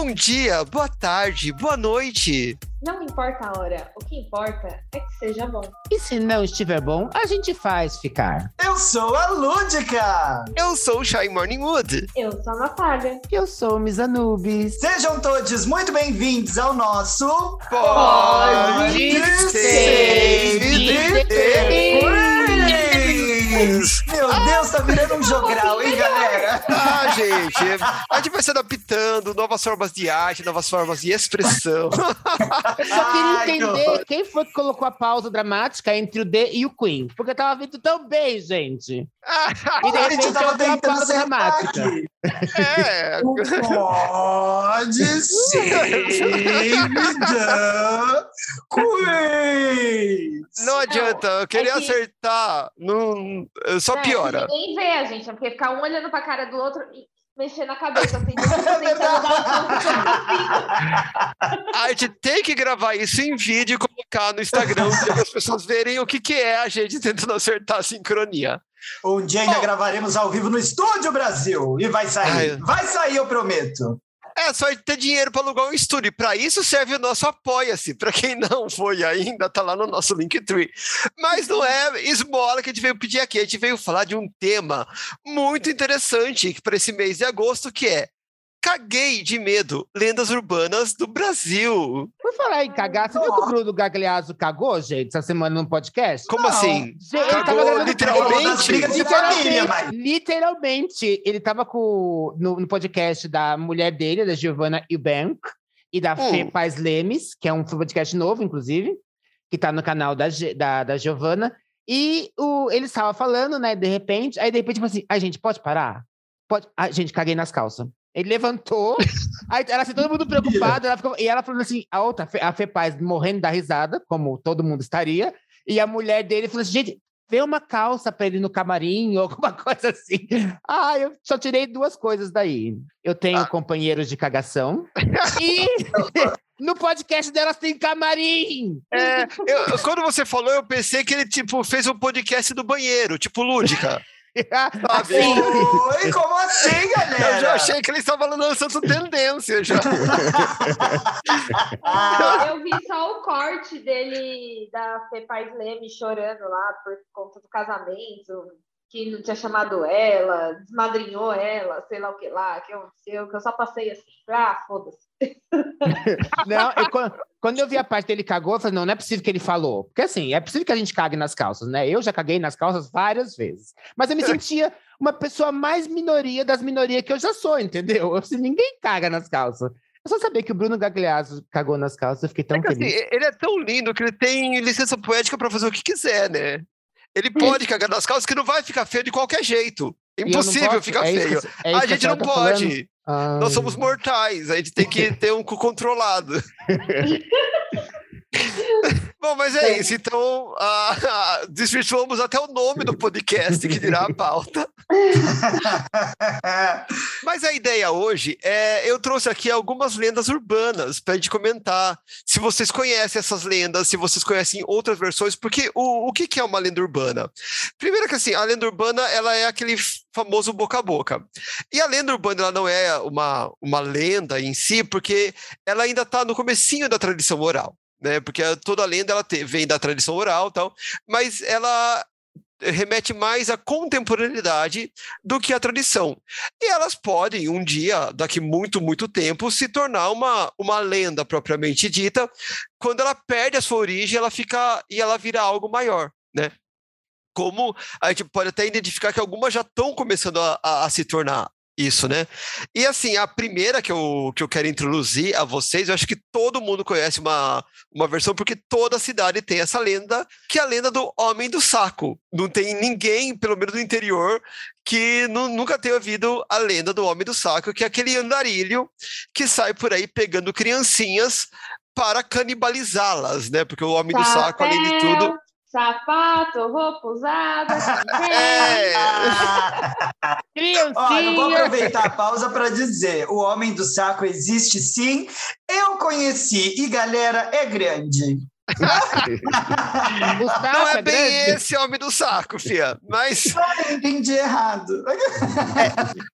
Bom dia, boa tarde, boa noite. Não importa a hora, o que importa é que seja bom. E se não estiver bom, a gente faz ficar. Eu sou a Lúdica! Eu sou o Shy Morningwood. Eu sou a Natália. Eu sou o Miss Anubis. Sejam todos muito bem-vindos ao nosso Pode Ser de Quiz! Meu Deus, tá virando um jogral, hein, galera? Ah, gente, a gente vai se adaptando, novas formas de arte, novas formas de expressão. Eu só queria Ai, que entender horror. quem foi que colocou a pausa dramática entre o D e o Queen. Porque eu tava vindo tão bem, gente. E de A gente repente tava tentando sentar dramática. aqui. É, Pode ser quiz! não adianta, eu queria é que- acertar, não, só É, piora. Ninguém vê a gente, é porque ficar um olhando pra cara do outro e mexendo a cabeça assim, dar A gente tem que gravar isso em vídeo e colocar no Instagram para as pessoas verem o que, que é a gente tentando acertar a sincronia. Um dia ainda gravaremos ao vivo no Estúdio Brasil. E vai sair. Ai. Vai sair, eu prometo. É só ter dinheiro para alugar um estúdio. Para isso serve o nosso Apoia-se. Para quem não foi ainda, tá lá no nosso Linktree. Mas não é esmola que a gente veio pedir aqui. A gente veio falar de um tema muito interessante para esse mês de agosto, que é Caguei de medo, lendas urbanas do Brasil. Por falar em cagar, você viu que o Bruno Gagliasso cagou, gente, essa semana no podcast? Como Não. assim? Gente, Cagou literalmente? Família, Literalmente, literalmente, ele tava com, no, no podcast da mulher dele, da Giovanna Eubank, e da Hum. Fê Paz Lemes, que é um podcast novo, inclusive, que tá no canal da, da, da Giovanna. E o, ele estava falando, né, de repente, aí de repente, tipo assim, a gente pode parar? Pode. Ai, gente, caguei nas calças. Ele levantou, aí era assim, todo mundo preocupado, ela ficou- e ela falando assim, a outra, a Fê- a Fê Paz morrendo da risada, como todo mundo estaria, e a mulher dele falou assim, gente, vê uma calça pra ele no camarim ou alguma coisa assim. Ah, eu só tirei duas coisas daí. Eu tenho Ah. companheiros de cagação e no podcast delas tem camarim. É, eu- quando você falou, eu pensei que ele tipo fez um podcast do banheiro, tipo Lúdica. Sabe? Assim, Oi, como assim, galera? Eu já achei que ele estava lançando tendência já. Ah, Eu vi só o corte dele da Fê Paz Leme chorando lá por conta do casamento, que não tinha chamado ela, desmadrinhou ela, sei lá o que lá, que aconteceu, que eu só passei assim, ah, foda-se. Não, eu- quando, quando eu vi a parte dele cagou, eu falei, não, não é possível que ele falou. Porque assim, é possível que a gente cague nas calças, né? Eu já caguei nas calças várias vezes. Mas eu me sentia uma pessoa mais minoria das minorias que eu já sou, entendeu? Eu, assim, ninguém caga nas calças. Eu só sabia que o Bruno Gagliasso cagou nas calças, eu fiquei tão É que, assim, feliz. ele é tão lindo que ele tem licença poética para fazer o que quiser, né? Ele pode cagar nas calças que não vai ficar feio de qualquer jeito. Impossível ficar É feio. é isso a gente não falando? Ah, Nós somos mortais, a gente tem que ter um cu controlado. Bom, mas é isso. Então, ah, desvirtuamos até o nome do podcast, que dirá a pauta. Mas a ideia hoje é eu trouxe aqui algumas lendas urbanas para a gente comentar. Se vocês conhecem essas lendas, se vocês conhecem outras versões, porque o, o que, que é uma lenda urbana? Primeiro que assim, a lenda urbana ela é aquele famoso boca a boca. E a lenda urbana ela não é uma, uma lenda em si, porque ela ainda está no comecinho da tradição oral. Né? Porque a- toda lenda ela te- vem da tradição oral, tal, mas ela remete mais à contemporaneidade do que à tradição. E elas podem, um dia, daqui muito, muito tempo, se tornar uma, uma lenda propriamente dita. Quando ela perde a sua origem, ela fica e ela vira algo maior, né? Como a gente pode até identificar que algumas já estão começando a, a- a se tornar isso, né? E assim, a primeira que eu, que eu quero introduzir a vocês, eu acho que todo mundo conhece uma, uma versão, porque toda cidade tem essa lenda, que é a lenda do Homem do Saco. Não tem ninguém, pelo menos do interior, que nu- nunca tenha ouvido a lenda do Homem do Saco, que é aquele andarilho que sai por aí pegando criancinhas para canibalizá-las, né? Porque o Homem do Saco, além de tudo. Sapato, roupa usada. É, Criancinha! Olha, eu vou aproveitar a pausa para dizer: o Homem do Saco existe sim. Eu conheci e galera é grande. O saco Não é bem grande. esse homem do saco, Fia. Mas. Eu entendi errado.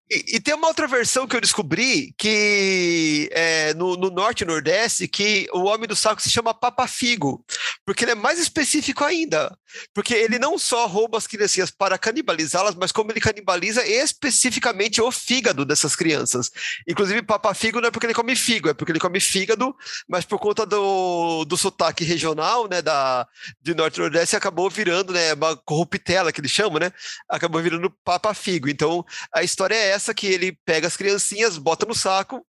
E, e tem uma outra versão que eu descobri que é, no, no norte e nordeste que o homem do saco se chama papafigo, porque ele é mais específico ainda. Porque ele não só rouba as criancinhas para canibalizá-las, mas como ele canibaliza especificamente o fígado dessas crianças. Inclusive, papafigo não é porque ele come figo, é porque ele come fígado, mas por conta do, do sotaque regional, né, da, de norte e nordeste, acabou virando, né, uma corruptela que eles chamam, né, acabou virando papafigo. Então, a história é essa que ele pega as criancinhas, bota no saco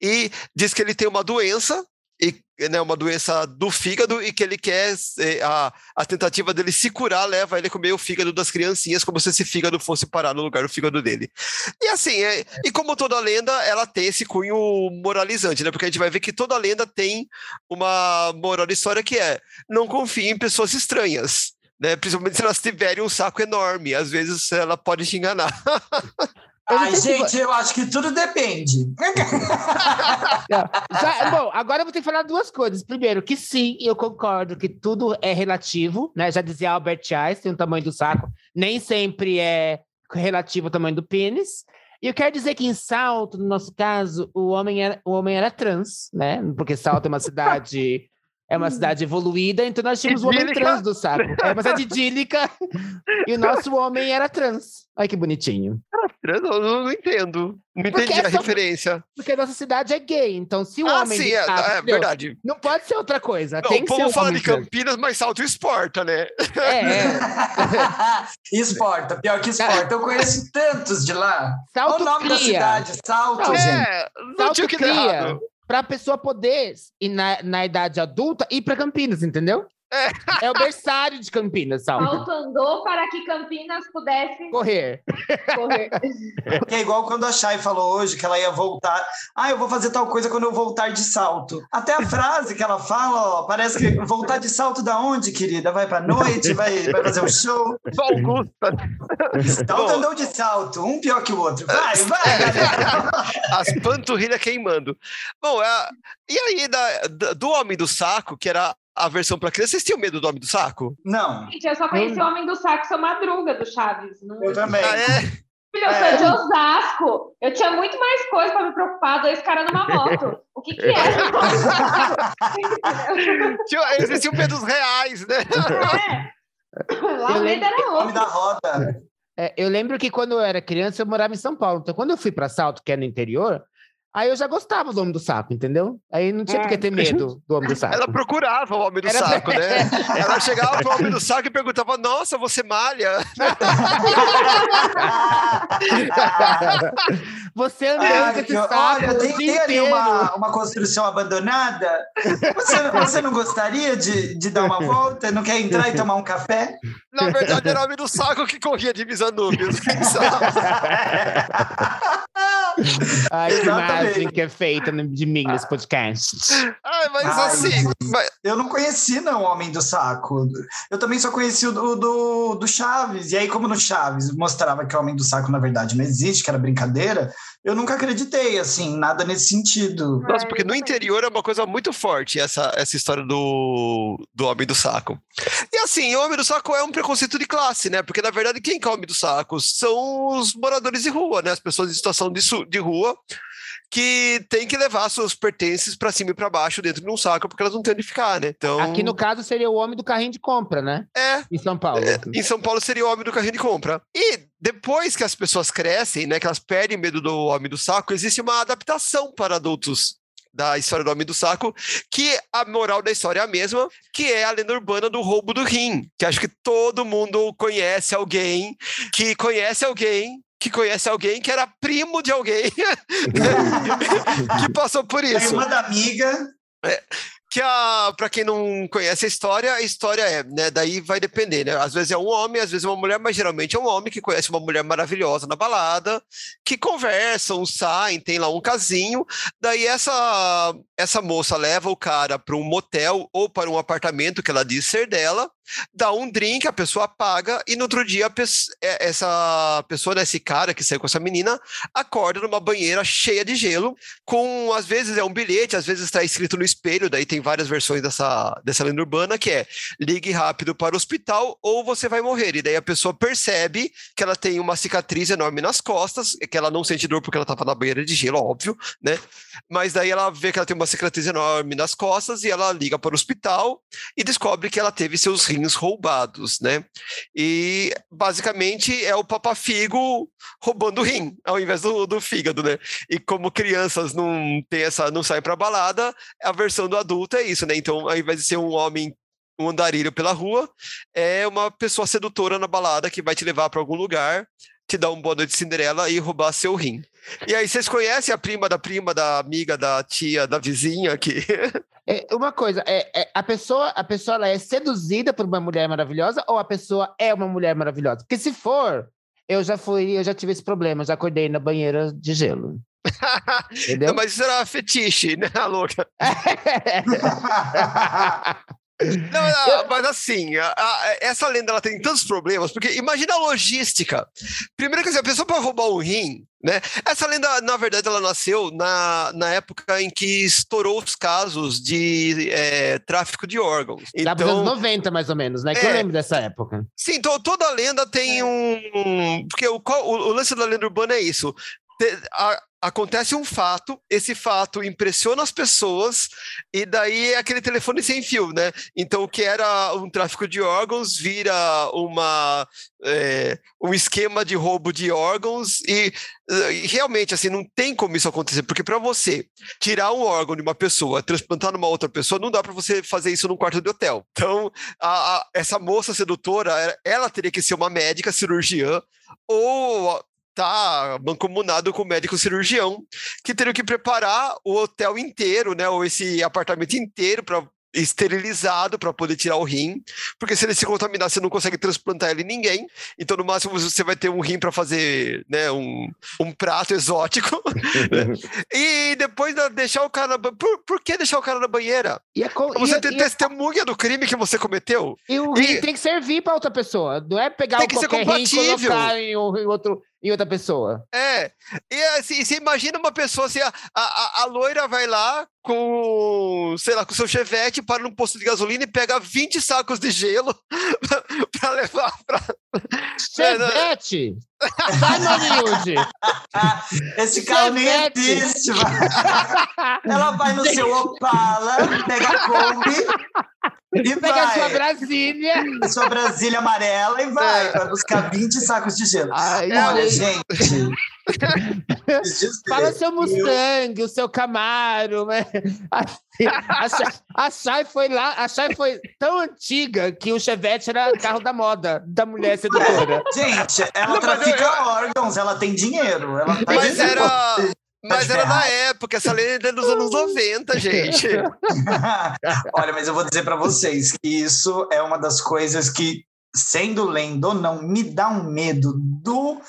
e diz que ele tem uma doença e né, uma doença do fígado e que ele quer eh, a, a tentativa dele se curar leva ele a comer o fígado das criancinhas como se esse fígado fosse parar no lugar do fígado dele. E assim, é, e como toda lenda, ela tem esse cunho moralizante, né? Porque a gente vai ver que toda lenda tem uma moral de história que é não confie em pessoas estranhas. Né, principalmente se elas tiverem um saco enorme, às vezes ela pode te enganar. Ai, se gente, eu acho que tudo depende. Já- bom, agora eu vou ter que falar duas coisas. Primeiro, que sim, eu concordo que tudo é relativo, né? Já dizia Albert Einstein, o tamanho do saco nem sempre é relativo ao tamanho do pênis. E eu quero dizer que em Salto, no nosso caso, o homem era, o homem era trans, né? Porque Salto é uma cidade é uma cidade evoluída, então nós tínhamos o homem trans do saco. É uma cidade idílica e o nosso homem era trans. Olha que bonitinho. Não, eu não entendo. Não Porque entendi a é só- referência. Porque a nossa cidade é gay, então se o ah, homem sim, é, é entendeu? verdade. Não pode ser outra coisa. Não, tem o que ser povo um fala homem de trans. Campinas, mas salto exporta, né? É, é. Exporta, pior que exporta. Eu conheço tantos de lá. Salto o nome da cria. cidade, Salto, Não, gente. É, não Salto tinha o que dar cria. errado. Pra pessoa poder, na, na idade adulta, ir pra Campinas, entendeu? É, o berçário de Campinas, Salto. Alto andou para que Campinas pudesse Correr. correr. É igual quando a Chay falou hoje que ela ia voltar. Ah, eu vou fazer tal coisa quando eu voltar de salto. Até a frase que ela fala, ó, parece que voltar de salto da onde, querida? Vai pra noite, vai, vai fazer um show. Só Augusta. Salto andou de salto, um pior que o outro. Vai, vai, galera. As panturrilhas queimando. Bom, é, e aí, da- do Homem do Saco, que era a versão para criança, vocês tinham medo do Homem do Saco? Não, Gente, eu só conheci o Homem do Saco, seu Madruga, do Chaves. Não... eu também. Ah, é? Filho, eu É. sou de Osasco. Eu tinha muito mais coisa para me preocupar, dois caras numa moto. O que que é? Tinha- Existiam medos reais, né? é. Lá o medo era Nome da outro. roda. É, eu lembro que quando eu era criança, eu morava em São Paulo. Então, quando eu fui pra Salto, que é no interior, aí eu já gostava do Homem do Saco, entendeu? Aí não tinha por que ter medo do Homem do Saco. Ela procurava o Homem do Era- Saco, né? Ela chegava pro Homem do Saco e perguntava: Nossa, você malha? Você andando Ah, com esse que- saco olha, tem, tem ali uma, uma construção abandonada. Você, você não gostaria de, de dar uma volta? Não quer entrar e tomar um café? Na verdade, era o Homem do Saco que corria de Misanúbios. Ai, que Imagem que é feita de mim nesse podcast. Ai, mas Ai, assim, mas- Eu não conheci, não, o Homem do Saco. Eu também só conheci o do, do, do Chaves. E aí, como no Chaves mostrava que o Homem do Saco, na verdade, não existe, que era brincadeira, eu nunca acreditei, assim, nada nesse sentido. Nossa, porque no interior é uma coisa muito forte essa, essa história do, do homem do saco. E assim, o homem do saco é um preconceito de classe, né? Porque na verdade quem que é o homem do saco? São os moradores de rua, né? As pessoas em situação de, de rua que tem que levar seus pertences para cima e para baixo dentro de um saco porque elas não têm onde ficar, né? Então, Aqui no caso seria o homem do carrinho de compra, né? é, Em São Paulo. em São Paulo seria o homem do carrinho de compra. E depois que as pessoas crescem, né, que elas perdem medo do homem do saco, existe uma adaptação para adultos da história do homem do saco, que a moral da história é a mesma, que é a lenda urbana do roubo do rim, que acho que todo mundo conhece alguém que conhece alguém que conhece alguém que era primo de alguém que passou por Tem isso uma da amiga. que a para quem não conhece a história, a história é, né, daí vai depender, né? Às vezes é um homem, às vezes é uma mulher, mas geralmente é um homem que conhece uma mulher maravilhosa na balada, que conversam, saem, tem lá um casinho, daí essa essa moça leva o cara para um motel ou para um apartamento que ela diz ser dela, dá um drink, a pessoa paga, e no outro dia é, essa pessoa, né, esse cara que saiu com essa menina, acorda numa banheira cheia de gelo, com, às vezes é um bilhete, às vezes está escrito no espelho, daí tem várias versões dessa, dessa lenda urbana, que é ligue rápido para o hospital ou você vai morrer. E daí a pessoa percebe que ela tem uma cicatriz enorme nas costas, que ela não sente dor porque ela estava na banheira de gelo, óbvio, né? Mas daí ela vê que ela tem uma cicatriz enorme nas costas e ela liga para o hospital e descobre que ela teve seus rins roubados, né? E basicamente é o Papa Figo roubando o rim ao invés do, do fígado, né? E como crianças não tem essa, não saem para balada, a versão do adulto é isso, né? Então, ao invés de ser um homem um andarilho pela rua, é uma pessoa sedutora na balada que vai te levar para algum lugar, te dar um boa noite Cinderela e roubar seu rim. E aí, vocês conhecem a prima da prima, da amiga, da tia, da vizinha que. É, uma coisa, é, é, a pessoa, a pessoa ela é seduzida por uma mulher maravilhosa ou a pessoa é uma mulher maravilhosa? Porque se for, eu já fui, eu já tive esse problema, já acordei na banheira de gelo. Entendeu? Não, mas isso era fetiche, né, louca? Não, não, mas assim, a, a, essa lenda ela tem tantos problemas, porque imagina a logística. Primeiro que assim, a pessoa para roubar um rim, né? Essa lenda, na verdade, ela nasceu na, na época em que estourou os casos de é, tráfico de órgãos. Lá então, anos 90, mais ou menos, né? Que é, eu lembro dessa época. Sim, então toda lenda tem um. um porque o, o, o lance da lenda urbana é isso. A, acontece um fato, esse fato impressiona as pessoas, e daí é aquele telefone sem fio, né? Então, o que era um tráfico de órgãos vira uma, é, um esquema de roubo de órgãos, e, e, realmente, assim, não tem como isso acontecer, porque para você tirar um órgão de uma pessoa, transplantar numa outra pessoa, não dá para você fazer isso num quarto de hotel. Então, a, a, essa moça sedutora, ela teria que ser uma médica cirurgiã, ou tá mancomunado com o médico cirurgião, que teriam que preparar o hotel inteiro, né, ou esse apartamento inteiro para esterilizado para poder tirar o rim, porque se ele se contaminar, você não consegue transplantar ele em ninguém. Então, no máximo, você vai ter um rim para fazer né, um, um prato exótico. Né? e depois deixar o cara na banheira. Por, por que deixar o cara na banheira? E a, você e tem testemunha do crime que você cometeu. E o rim e... tem que servir para outra pessoa. Não é pegar o qualquer rim e colocar em outro em outra pessoa. É. E assim, você imagina uma pessoa assim, a, a, a loira vai lá com, sei lá, com seu chevette, para num posto de gasolina e pega 20 sacos de gelo para levar para. Chevette! Sai, Maniude! Esse carro nem existe, Ela vai no seu Opala, pega a Kombi e Pega vai. a sua Brasília. A sua Brasília amarela e vai. Vai buscar 20 sacos de gelo. Ai, Olha, gente. Fala seu Mustang, o seu Camaro. Né? Assim, a, Chay foi lá, a Chay foi tão antiga que o Chevette era carro da moda, da mulher sedutora. Gente, ela Não, trafica eu... órgãos, ela tem dinheiro. Ela tá mas era. Mas era na época, essa lei é dos anos 90, gente. Olha, mas eu vou dizer para vocês que isso é uma das coisas que, sendo lenda ou não, me dá um medo do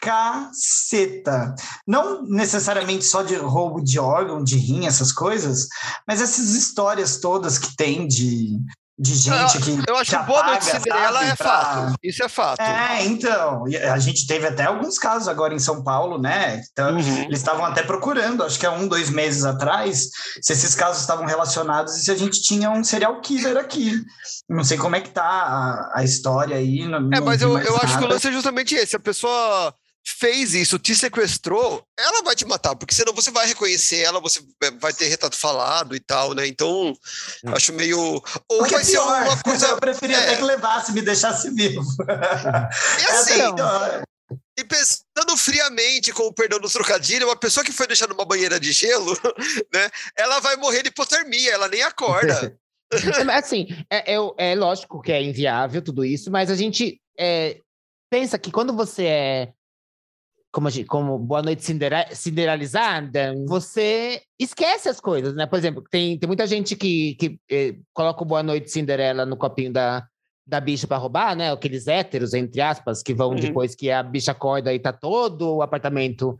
caceta. Não necessariamente só de roubo de órgão, de rim, essas coisas, mas essas histórias todas que tem de de gente que. Eu acho que Boa Noite Cinderela é pra... fato. Isso é fato. É, então. A gente teve até alguns casos agora em São Paulo, né? Então, uhum. eles estavam até procurando, acho que há um, dois meses atrás, se esses casos estavam relacionados e se a gente tinha um serial killer aqui. Não sei como é que tá a, a história aí. Não, é, mas eu, eu acho que o lance é justamente esse. A pessoa fez isso, te sequestrou, ela vai te matar, porque senão você vai reconhecer ela, você vai ter retrato falado e tal, né? Então, hum. acho meio. Ou porque vai é ser uma coisa. Eu preferia é. até que levasse, me deixasse vivo. E assim. É e pensando friamente, com o perdão do trocadilho, uma pessoa que foi deixada numa banheira de gelo, né? Ela vai morrer de hipotermia, ela nem acorda. assim, é, é, é, lógico que é inviável tudo isso, mas a gente é, pensa que quando você é como, como Boa Noite Cindera, Cinderalizada, você esquece as coisas, né? Por exemplo, tem, tem muita gente que, que eh, coloca o Boa Noite Cinderela no copinho da, da bicha para roubar, né? Aqueles héteros, entre aspas, que vão uhum. depois que a bicha acorda e tá todo o apartamento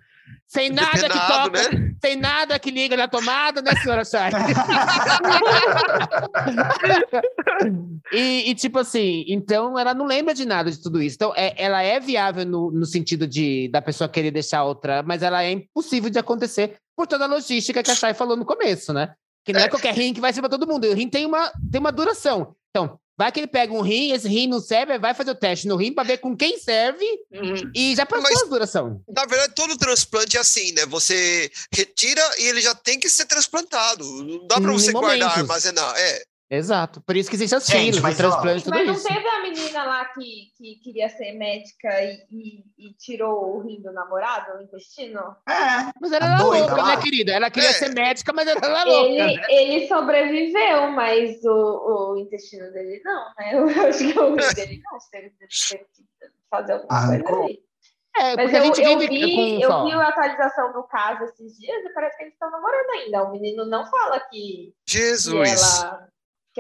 Sem nada que Depenado, toca, né? sem nada que liga na tomada, né, senhora Chay? e, e, tipo assim, então ela não lembra de nada de tudo isso. Então, é, ela é viável no, no sentido de da pessoa querer deixar outra, mas ela é impossível de acontecer por toda a logística que a Chay falou no começo, né? Que não é, qualquer rim que vai ser para todo mundo. O rim tem uma, tem uma duração. Então, vai que ele pega um rim, esse rim não serve, vai fazer o teste no rim para ver com quem serve e já passou Mas- a duração. Na verdade, todo transplante é assim, né? Você retira e ele já tem que ser transplantado. Não dá pra Em você guardar, momentos. armazenar. É. Exato. Por isso que existem as Gente, filas, mas, os transplantes, tudo Mas não isso. teve a menina lá que, que queria ser médica e, e- e tirou o rim do namorado, o intestino? É, Mas ela A era doida louca, lá. né, querida? Ela queria É. ser médica, mas ela era louca. Ele, ele sobreviveu, mas o, o intestino dele não, né? Eu acho que o rim dele não, teve teve que fazer alguma Ah, coisa ali. É, Mas eu, gente eu vi, eu vi a atualização do caso esses dias e parece que eles estão namorando ainda. O menino não fala que, que, Jesus. ela,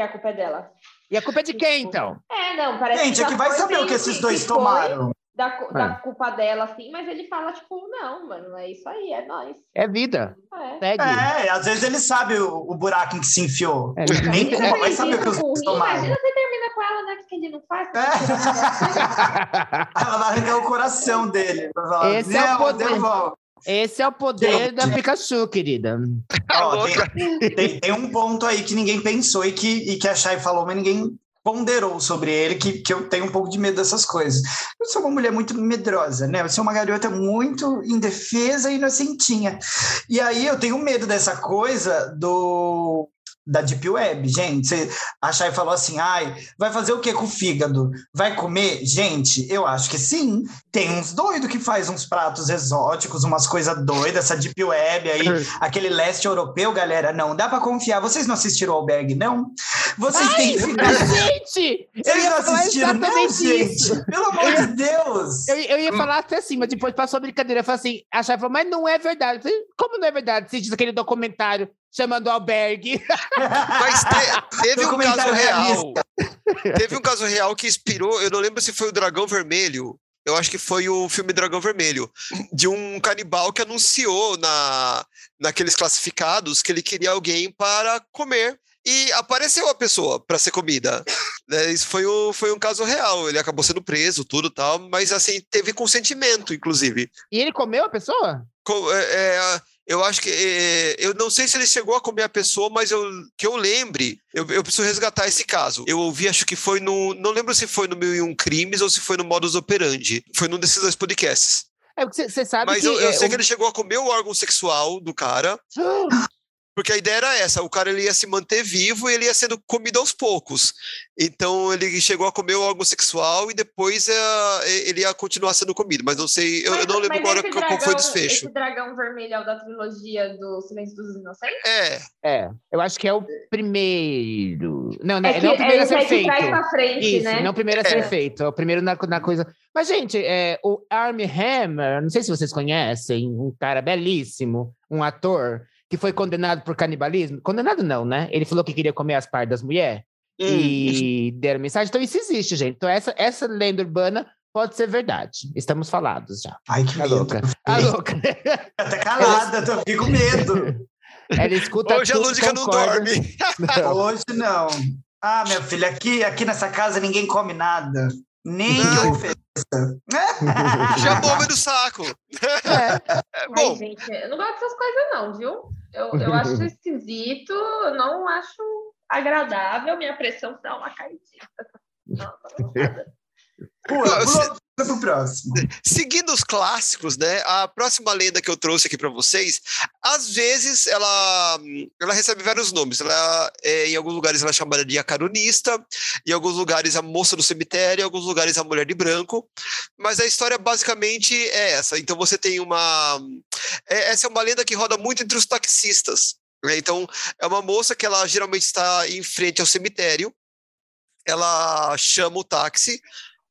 que a culpa é dela. E a culpa é de quem, então? É, não, parece gente, que é que vai saber o que esses dois que tomaram. Da, É. culpa dela, assim, mas ele fala, tipo, não, mano, é isso aí, é nóis. É vida. É. Segue. É, às vezes ele sabe o, o buraco em que se enfiou. É, Nem é, culpa, vai saber o que os Com o dois tomaram. Imagina você termina com ela, né? O que ele não faz? Ela vai arrancar o coração dele. Vai falar, Esse é o "Não, poder." devolve." Esse é o poder Gente. da Pikachu, querida. Ó, louca. tem, tem- tem um ponto aí que ninguém pensou e que, e que a Chay falou, mas ninguém ponderou sobre ele, que, que eu tenho um pouco de medo dessas coisas. Eu sou uma mulher muito medrosa, né? Eu sou uma garota muito indefesa e inocentinha. E aí eu tenho medo dessa coisa do da Deep Web, gente. Você, a Chay falou assim, ai, vai fazer o que com o fígado? Vai comer? Gente, eu acho que sim. Tem uns doidos que faz uns pratos exóticos, umas coisas doidas, essa Deep Web aí, aquele leste europeu, galera, não dá pra confiar. Vocês não assistiram o Albergue, não? Vocês têm que ficar... Gente! Eu Vocês ia não assistiram, não, isso. gente? Pelo amor de Deus! Eu, eu ia falar até assim, mas depois passou a brincadeira. Eu falei assim, a Chay falou, mas não é verdade. Falei, Como não é verdade? Você diz aquele documentário chamando Albergue. Mas te- teve um caso real. Teve um caso real que inspirou, eu não lembro se foi o Dragão Vermelho. Eu acho que foi o filme Dragão Vermelho, de um canibal que anunciou na, naqueles classificados que ele queria alguém para comer. E apareceu a pessoa para ser comida. Né, Isso foi, o, foi um caso real. Ele acabou sendo preso, tudo tal, mas assim, teve consentimento, inclusive. E ele comeu a pessoa? Co- é, é, eu acho que. é, eu não sei se ele chegou a comer a pessoa, mas eu, que eu lembre, eu, eu preciso resgatar esse caso. Eu ouvi, acho que foi no. Não lembro se foi no Mil e Um Crimes ou se foi no Modus Operandi. Foi num desses dois podcasts. É porque você sabe Mas que... eu, eu é, sei que ele chegou a comer o órgão sexual do cara. Porque a ideia era essa, o cara ele ia se manter vivo e ele ia sendo comido aos poucos. Então ele chegou a comer o órgão sexual e depois eh, ele ia continuar sendo comido. Mas não sei, eu, eu não lembro mas agora esse qual foi o dragão- desfecho. Esse dragão vermelho é o da trilogia do Silêncio dos Inocentes? É, É, eu acho que é o primeiro. Não, não, É, não é o que, primeiro é a esse ser que feito. traz pra frente, Isso, né? não o primeiro a ser É. feito, é o primeiro na, na coisa. Mas, gente, é, o Armie Hammer, não sei se vocês conhecem, um cara belíssimo, um ator, que foi condenado por canibalismo. Condenado não, né? Ele falou que queria comer as partes das mulheres hum, e deram mensagem. Então, isso existe, gente. Então, essa, essa lenda urbana pode ser verdade. Estamos falados já. Ai, que Tá medo. louca. Tá louca. Até calada, tô aqui com medo. Ela escuta Hoje a Lúdica não dorme. Não. Hoje não. Ah, minha filha, aqui, aqui nessa casa ninguém come nada. Nem Não. ofereça. Já bomba do saco. É. É, Ai, bom, gente, eu não gosto dessas coisas, não, viu? Eu, eu acho esquisito, não acho agradável, minha pressão dá uma caidinha. Não, não Pula, pula pro próximo. seguindo os clássicos, né? A próxima lenda que eu trouxe aqui para vocês, às vezes ela, ela recebe vários nomes. Ela, é, em alguns lugares ela é chamada de a caronista, em alguns lugares a moça do cemitério, em alguns lugares a mulher de branco. Mas a história basicamente é essa. Então você tem uma. é- essa é uma lenda que roda muito entre os taxistas. né? Então é uma moça que ela geralmente está em frente ao cemitério. Ela chama o táxi.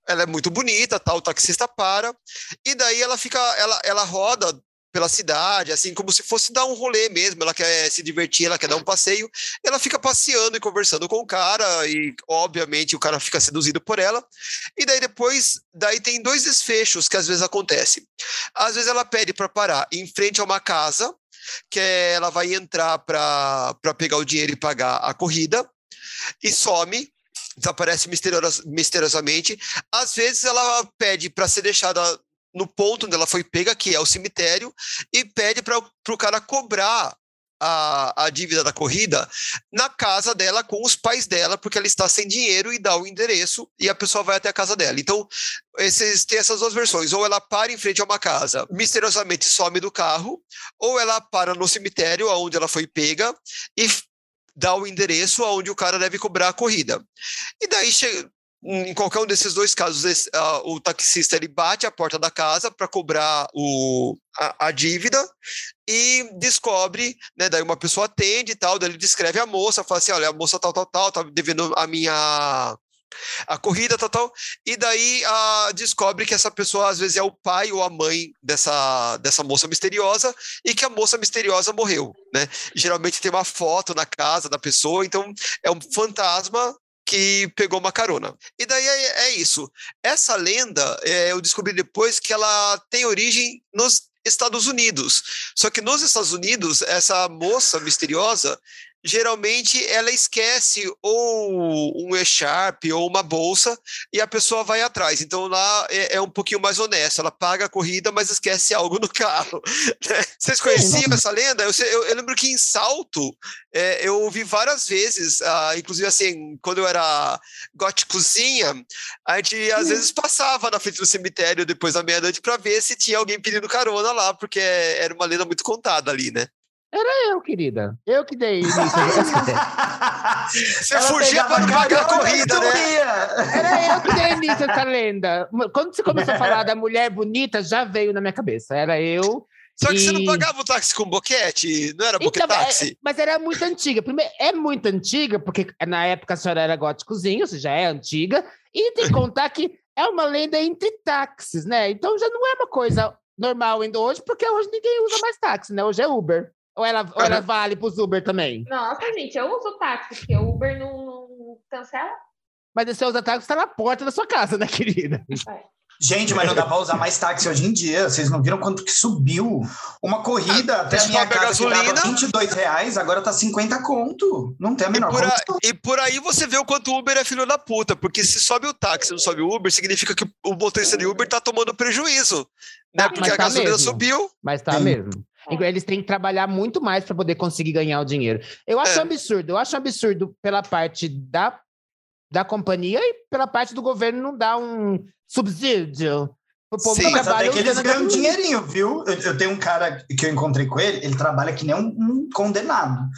Ela é muito bonita, tal, o taxista para, e daí ela fica, ela, ela roda pela cidade, assim, como se fosse dar um rolê mesmo. Ela quer se divertir, ela quer dar um passeio. Ela fica passeando e conversando com o cara, e obviamente o cara fica seduzido por ela. E daí depois, daí tem dois desfechos que às vezes acontecem. Às vezes ela pede para parar em frente a uma casa, que é, ela vai entrar para pegar o dinheiro e pagar a corrida, e some desaparece misterios, misteriosamente. Às vezes ela pede para ser deixada no ponto onde ela foi pega, que é o cemitério, e pede para o cara cobrar a, a dívida da corrida na casa dela com os pais dela, porque ela está sem dinheiro e dá o endereço e a pessoa vai até a casa dela. Então, esses, tem essas duas versões. Ou ela para em frente a uma casa, misteriosamente some do carro, ou ela para no cemitério onde ela foi pega e dá o endereço aonde o cara deve cobrar a corrida. E daí chega, em qualquer um desses dois casos, esse, o taxista ele bate a porta da casa para cobrar o, a, a, dívida e descobre, né? Daí uma pessoa atende e tal, daí ele descreve a moça, fala assim: olha, a moça tal, tal, tal, tá devendo a minha a corrida total e daí a, descobre que essa pessoa às vezes é o pai ou a mãe dessa, dessa moça misteriosa e que a moça misteriosa morreu, né? Geralmente tem uma foto na casa da pessoa, então é um fantasma que pegou uma carona. E daí é, é isso. Essa lenda, é, eu descobri depois que ela tem origem nos Estados Unidos. Só que nos Estados Unidos, essa moça misteriosa, geralmente ela esquece ou um e-sharp ou uma bolsa e a pessoa vai atrás. Então lá é, é um pouquinho mais honesto. Ela paga a corrida, mas esquece algo no carro. Né? Vocês conheciam essa lenda? Eu, eu, eu, lembro que em Salto é, eu ouvi várias vezes, uh, inclusive assim, quando eu era góticozinha, a gente às vezes passava na frente do cemitério depois da meia-noite para ver se tinha alguém pedindo carona lá, porque era uma lenda muito contada ali, né? Era eu, querida. Eu que dei início. você fugia para não pagar a corrida, né? Era eu que dei início a essa lenda. Quando você começou a falar da mulher bonita, já veio na minha cabeça. Era eu. Só que e... você não pagava o táxi com boquete? Não era boquete-táxi? Então, é, mas era muito antiga. Primeiro, é muito antiga, porque na época a senhora era góticozinho, ou seja, é antiga. E tem que contar que é uma lenda entre táxis, né? Então já não é uma coisa normal ainda hoje, porque hoje ninguém usa mais táxi, né? Hoje é Uber. Ou ela, ou ela vale pros Uber também? Nossa, gente, eu uso táxi, porque o Uber não, não cancela. Mas você usa táxi, está na porta da sua casa, né, querida? É. Gente, mas não dá para usar mais táxi hoje em dia. Vocês não viram quanto que subiu? Uma corrida ah, até a minha casa gasolina. que dava 22 reais, agora tá 50 conto. Não tem a menor e por, a, e por aí você vê o quanto o Uber é filho da puta, porque se sobe o táxi e não sobe o Uber, significa que o motorista de Uber tá tomando prejuízo. Né? Porque a tá gasolina mesmo. subiu. Mas tá Sim. mesmo. Eles têm que trabalhar muito mais para poder conseguir ganhar o dinheiro. Eu acho é. absurdo. Eu acho absurdo pela parte da, da companhia e pela parte do governo não dar um subsídio. O povo Sim, mas até que eles ganham um dinheirinho, viu? Eu, eu, tenho um cara que eu encontrei com ele, ele trabalha que nem um, um condenado.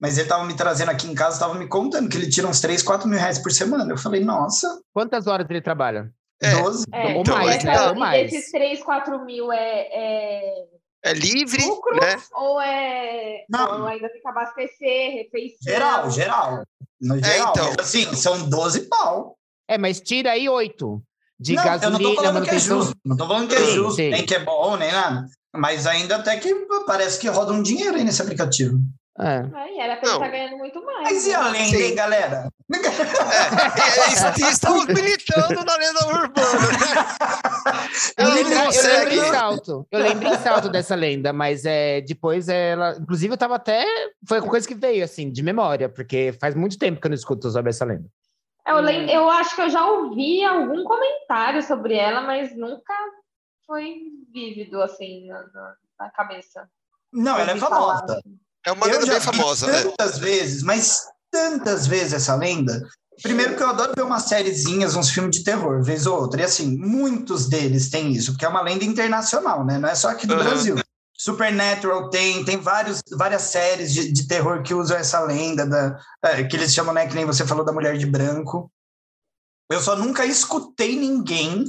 Mas ele tava me trazendo aqui em casa, tava me contando que ele tira uns 3, 4 mil reais por semana. Eu falei, nossa. Quantas horas ele trabalha? É. 12. É, ou então, mais, né? Ou mais. Esses 3, 4 mil é, é é livre, Lucro, né? Ou é não. Ou ainda tem que abastecer, refeição? Geral, geral. No é, geral. É, então. Assim, são 12 pau. É, mas tira aí 8 de não, gasolina, eu não tô falando que é justo. Não tô falando que é sim, justo, sim. nem que é bom, nem nada. Mas ainda até que parece que roda um dinheiro aí nesse aplicativo. É. Aí era pra ele estar tá ganhando muito mais. Mas e a né? lenda, hein, galera? É, é, estamos militando na lenda urbana. eu, lembro, eu lembro em salto. Eu lembro em salto dessa lenda, mas é, depois ela. Inclusive, eu tava até. Foi uma coisa que veio, assim, de memória, porque faz muito tempo que eu não escuto sobre essa lenda. Eu, lembro, eu acho que eu já ouvi algum comentário sobre ela, mas nunca foi vívido, assim, na, na cabeça. Não, ela é famosa. Falar, assim. É uma lenda bem famosa, né? Tantas vezes, mas tantas vezes essa lenda. Primeiro que eu adoro ver umas sériezinhas, uns filmes de terror, vez ou outra. E assim, muitos deles têm isso, porque é uma lenda internacional, né? Não é só aqui do uhum. Brasil. Supernatural tem, tem vários, várias séries de, de terror que usam essa lenda, da, é, que eles chamam, né, que nem você falou, da mulher de branco. Eu só nunca escutei ninguém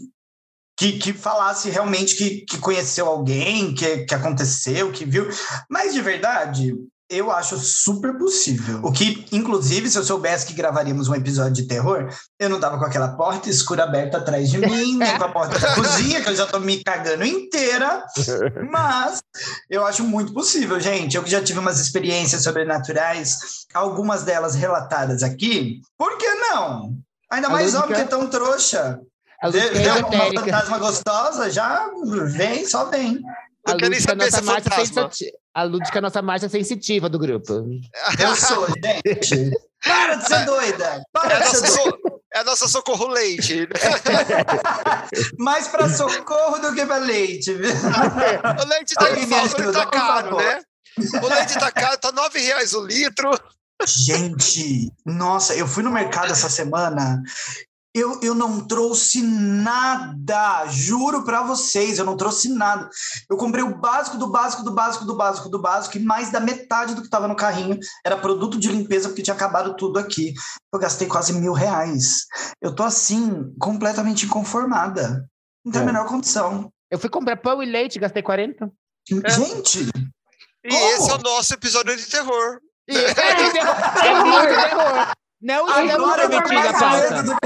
que, que falasse realmente que, que conheceu alguém, que, que aconteceu, que viu. Mas de verdade, Eu acho super possível. O que, inclusive, se eu soubesse que gravaríamos um episódio de terror, eu não tava com aquela porta escura aberta atrás de mim, nem com a porta da cozinha, que eu já tô me cagando inteira. Mas eu acho muito possível, gente. Eu que já tive umas experiências sobrenaturais, algumas delas relatadas aqui. Por que não? Ainda mais homem que é tão trouxa. A Vê lúdica vê uma fantasma gostosa, já vem, só vem. A lúdica é nossa é sensati- A lúdica é a nossa marcha sensitiva do grupo. Eu sou, gente. Para de ser doida. É Para a de nossa, ser doida. so- é a nossa socorro leite. Mais para socorro do que para leite. O leite tá, me falta, ajuda, tá caro, né? O leite tá caro, tá nove reais o litro. Gente, nossa, eu fui no mercado essa semana. Eu, eu não trouxe nada, juro para vocês, eu não trouxe nada. Eu comprei o básico do básico do básico do básico do básico e mais da metade do que estava no carrinho era produto de limpeza porque tinha acabado tudo aqui. Eu gastei quase mil reais. Eu tô assim, completamente inconformada. Não tem a É. menor condição. Eu fui comprar pão e leite, gastei 40. Gente, E Como? esse é o nosso episódio de terror. E é, é muito terror. Não estamos Agora eu tô permitindo a pauta.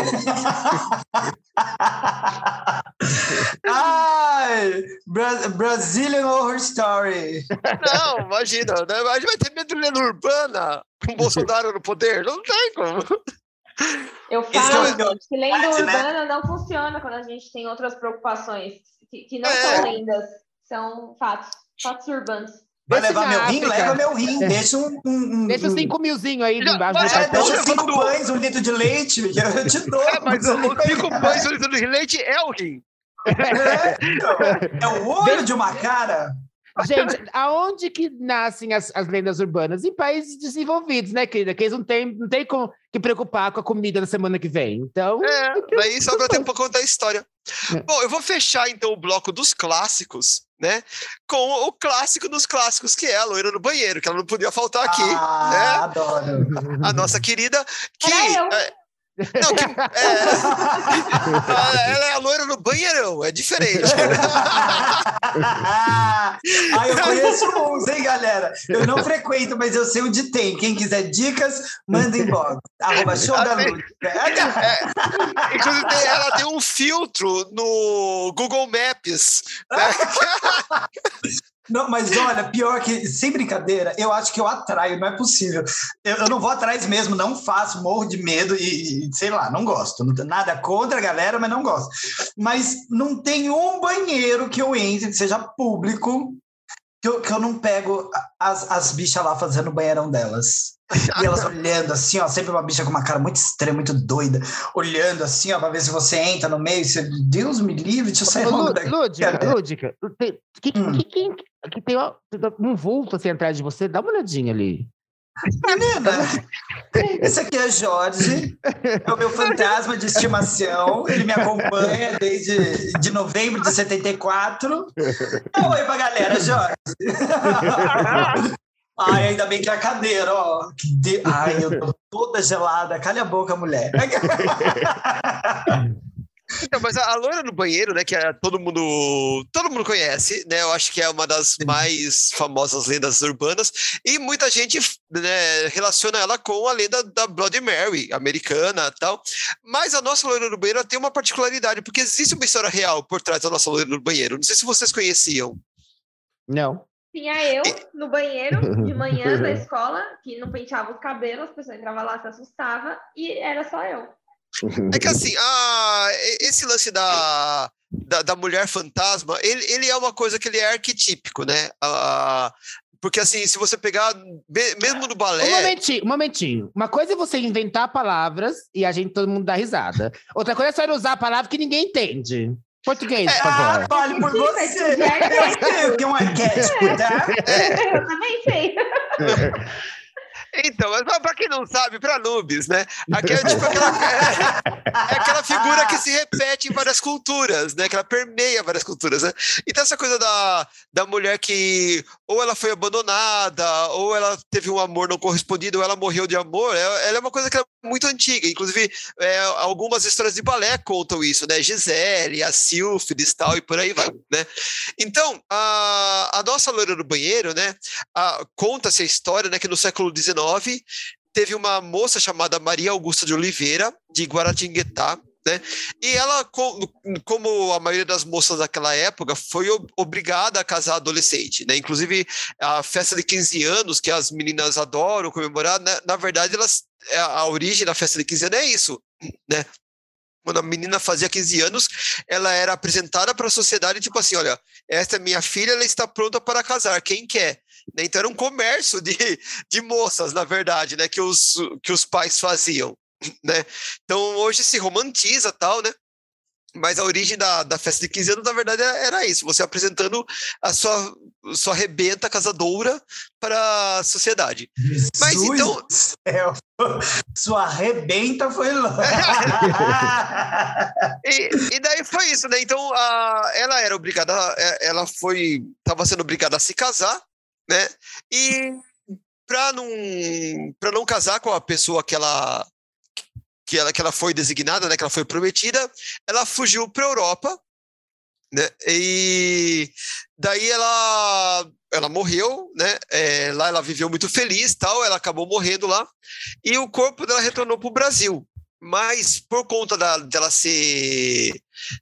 Ai, Bra- Brazilian Horror Story. Não, imagina, né? a gente vai ter medo de lenda urbana com o Bolsonaro no poder? Não tem como. Eu falo, é o gente, que lenda parte, né? urbana não funciona quando a gente tem outras preocupações, que, que não É. são lendas, são fatos, fatos urbanos. Vai Deixa levar na meu rim? Leva meu rim. Deixa um. um, um Deixa os um- 5 milzinho aí Já- embaixo do mas É, deixa cinco pães, um litro de leite. Eu te dou. É, mas os cinco pães, o litro de leite é o rim. É, então, é o olho de uma cara. Gente, aonde que nascem as, as lendas urbanas? Em países desenvolvidos, né, querida? Que eles não têm não tem com, que preocupar com a comida da semana que vem. Então, É, daí só pra tempo pra contar a história. É. Bom, eu vou fechar então o bloco dos clássicos, né? Com o clássico dos clássicos, que é a loira no banheiro, que ela não podia faltar aqui. Ah, né? adoro. A nossa querida, que. Era eu. é, não, que, é, ela é a loira no banheirão, é diferente. ah, eu conheço uns, hein, galera? Eu não frequento, mas eu sei onde tem. Quem quiser dicas, manda inbox. Arroba show da luz. É, inclusive, tem- ela tem um filtro no Google Maps. né? Não, mas olha, pior que, sem brincadeira, eu acho que eu atraio, não é possível. Eu, eu não vou atrás mesmo, não faço, morro de medo e, e, sei lá, não gosto. Não nada contra a galera, mas não gosto. Mas não tem um banheiro que eu entre, que seja público, que eu, que eu não pego as, as bichas lá fazendo o banheirão delas. E elas olhando assim, ó, sempre uma bicha com uma cara muito estranha, muito doida, olhando assim, ó, pra ver se você entra no meio, você, Deus me livre, deixa eu sair logo daqui. Lúdica, Cadê? Lúdica, tem, que, Hum. que, que, que tem ó, um vulto assim atrás de você, dá uma olhadinha ali. Menina, esse aqui é Jorge, é o meu fantasma de estimação. Ele me acompanha desde de novembro de 74. Dá um oi pra galera, Jorge. Ai, ainda bem que é a cadeira, ó. Ai, eu tô toda gelada. Calha a boca, mulher. Então, mas a, a loira no banheiro, né, que é, todo mundo todo mundo conhece, né? Eu acho que é uma das mais famosas lendas urbanas e muita gente né, relaciona ela com a lenda da Bloody Mary americana, e tal. Mas a nossa loira no banheiro tem uma particularidade porque existe uma história real por trás da nossa loira no banheiro. Não sei se vocês conheciam. Não. Tinha eu no banheiro de manhã da escola, que não penteava os cabelos, as pessoas entravam lá, se assustava, e era só eu. É que assim, a, esse lance da, da, da mulher fantasma, ele, ele é uma coisa que ele é arquetípico, né? A- porque assim, se você pegar, me- mesmo no balé. Um momentinho, um momentinho. Uma coisa é você inventar palavras e a gente, todo mundo dá risada. Outra coisa é só usar a palavra que ninguém entende. Português, por Ah, favor. fale por Sim, mas você. é Eu sei o que é um arquétipo, tá? Eu também sei. Então, mas para quem não sabe, para noobs, né? Aqui é tipo aquela, é, é, aquela figura que se repete em várias culturas, né? Que ela permeia várias culturas, né? Então, essa coisa da, da mulher que ou ela foi abandonada, ou ela teve um amor não correspondido, ou ela morreu de amor, é, ela é uma coisa que é muito antiga. Inclusive, é, algumas histórias de balé contam isso, né? Gisele, a Sílfides tal, e por aí vai, né? Então, a, a nossa loira do banheiro, né? Conta-se a história, né? Que no século XIX teve uma moça chamada Maria Augusta de Oliveira, de Guaratinguetá, né? E ela, como a maioria das moças daquela época, foi obrigada a casar adolescente, né? Inclusive, a festa de 15 anos, que as meninas adoram comemorar, né? na verdade, elas, é, a origem da festa de 15 anos é isso, né? Quando a menina fazia 15 anos, ela era apresentada para a sociedade, tipo assim, olha, esta é minha filha, ela está pronta para casar, quem quer? Né? Então era um comércio de, de moças, na verdade, né? Que os, que os pais faziam, né? Então hoje se romantiza tal, né? Mas a origem da, da festa de 15 anos, na verdade, era isso: você apresentando a sua, sua rebenta casadoura para a sociedade. Jesus Mas então. Céu. Sua rebenta foi lá. e, e, daí foi isso, né? Então, a, ela era obrigada, ela foi. estava sendo obrigada a se casar, né? E para não, para não casar com a pessoa que ela, que ela, que ela foi designada, né, que ela foi prometida, ela fugiu para Europa, né? E daí ela ela morreu, né? É, lá ela viveu muito feliz, tal. Ela acabou morrendo lá e o corpo dela retornou para o Brasil. Mas por conta da, dela ser,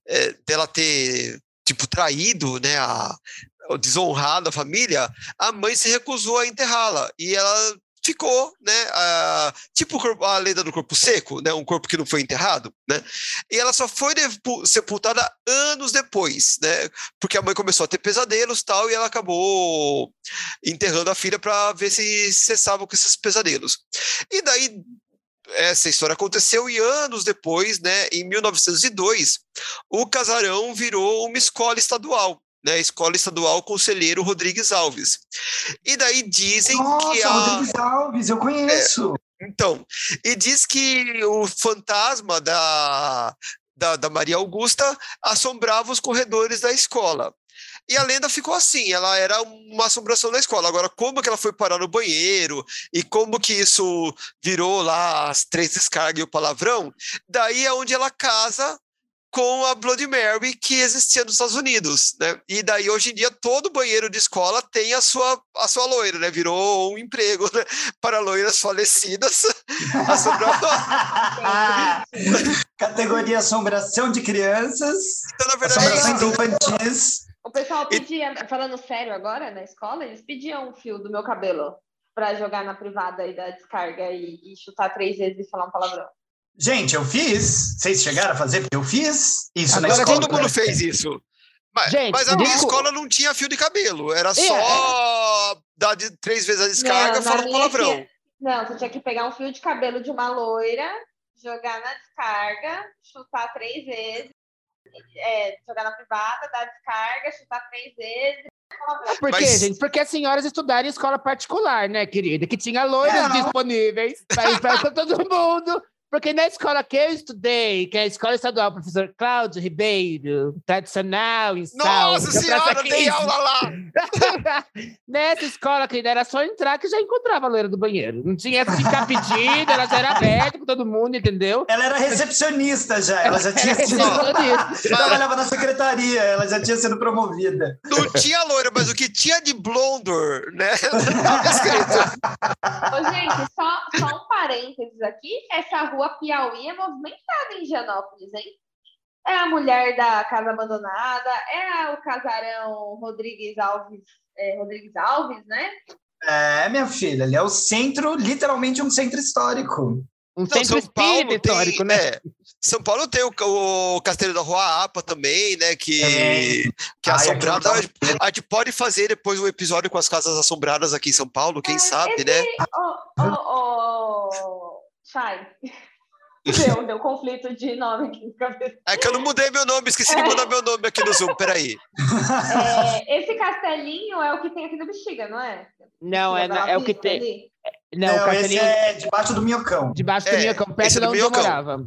é, dela ter tipo traído, né? A, desonrado a família, a mãe se recusou a enterrá-la. E ela ficou, né, a, tipo a lenda do corpo seco, né, um corpo que não foi enterrado, né, e ela só foi sepultada anos depois, né, porque a mãe começou a ter pesadelos tal e ela acabou enterrando a filha para ver se cessavam com esses pesadelos. E daí essa história aconteceu e anos depois, né, em 1902, o casarão virou uma escola estadual né, Escola Estadual Conselheiro Rodrigues Alves. E daí dizem Nossa, que a... Rodrigues Alves, eu conheço. É, então, e diz que o fantasma da, da, da Maria Augusta assombrava os corredores da escola. E a lenda ficou assim, ela era uma assombração da escola. Agora, como que ela foi parar no banheiro e como que isso virou lá as três descargas e o palavrão, daí é onde ela casa com a Bloody Mary que existia nos Estados Unidos, né? E daí hoje em dia todo banheiro de escola tem a sua a sua loira, né? Virou um emprego né? para loiras falecidas. Categoria assombração de crianças. Então, na verdade, assombrações infantis. O pessoal pedia, e... falando sério agora na escola, eles pediam um fio do meu cabelo para jogar na privada e dar descarga e, e chutar três vezes e falar um palavrão. Gente, eu fiz. Vocês chegaram a fazer? Eu fiz isso Agora, na escola. Todo mundo fez isso. Mas, Gente, mas a minha escola não tinha fio de cabelo. Era só é. dar de, três vezes a descarga e falar um palavrão. Tinha... Não, você tinha que pegar um fio de cabelo de uma loira, jogar na descarga, chutar três vezes, é, jogar na privada, dar descarga, chutar três vezes. Por quê, Mas... gente? Porque as senhoras estudaram em escola particular, né, querida? Que tinha loiras não. disponíveis para todo mundo. Porque na escola que eu estudei, que é a Escola Estadual Professor Cláudio Ribeiro, tradicional em Nossa Senhora, dei aula lá! Nessa escola, que era só entrar que já encontrava a loira do banheiro. Não tinha essa de ficar pedindo, ela já era aberta com todo mundo, entendeu? Ela era recepcionista já, ela já tinha sido... trabalhava na secretaria, ela já tinha sido promovida. Não tinha loira, mas o que tinha de blondor, né? Ô, gente, só, só um parênteses aqui, essa rua Rua Piauí é movimentada em Higienópolis, hein? É a mulher da Casa Abandonada, é o casarão Rodrigues Alves, é, Rodrigues Alves, né? É, minha filha, ele é o centro, literalmente um centro histórico. Um Não, centro São Paulo histórico, tem, né? É, São Paulo tem o, o Castelo da Rua Apa também, né? Que, é, que é assombrado. A gente, a gente pode fazer depois um episódio com as casas assombradas aqui em São Paulo, quem é, sabe, esse... né? Oh, oh, oh, Chay, Deu, deu conflito de nome aqui no cabeça. É que eu não mudei meu nome, esqueci de mudar meu nome aqui no Zoom, peraí. É, esse castelinho é o que tem aqui no Bexiga, não é? Não, é, é o que tem. Não, Não, o esse castelinho é debaixo do minhocão. debaixo do É, minhocão, perto é de do onde eu minhocão. morava.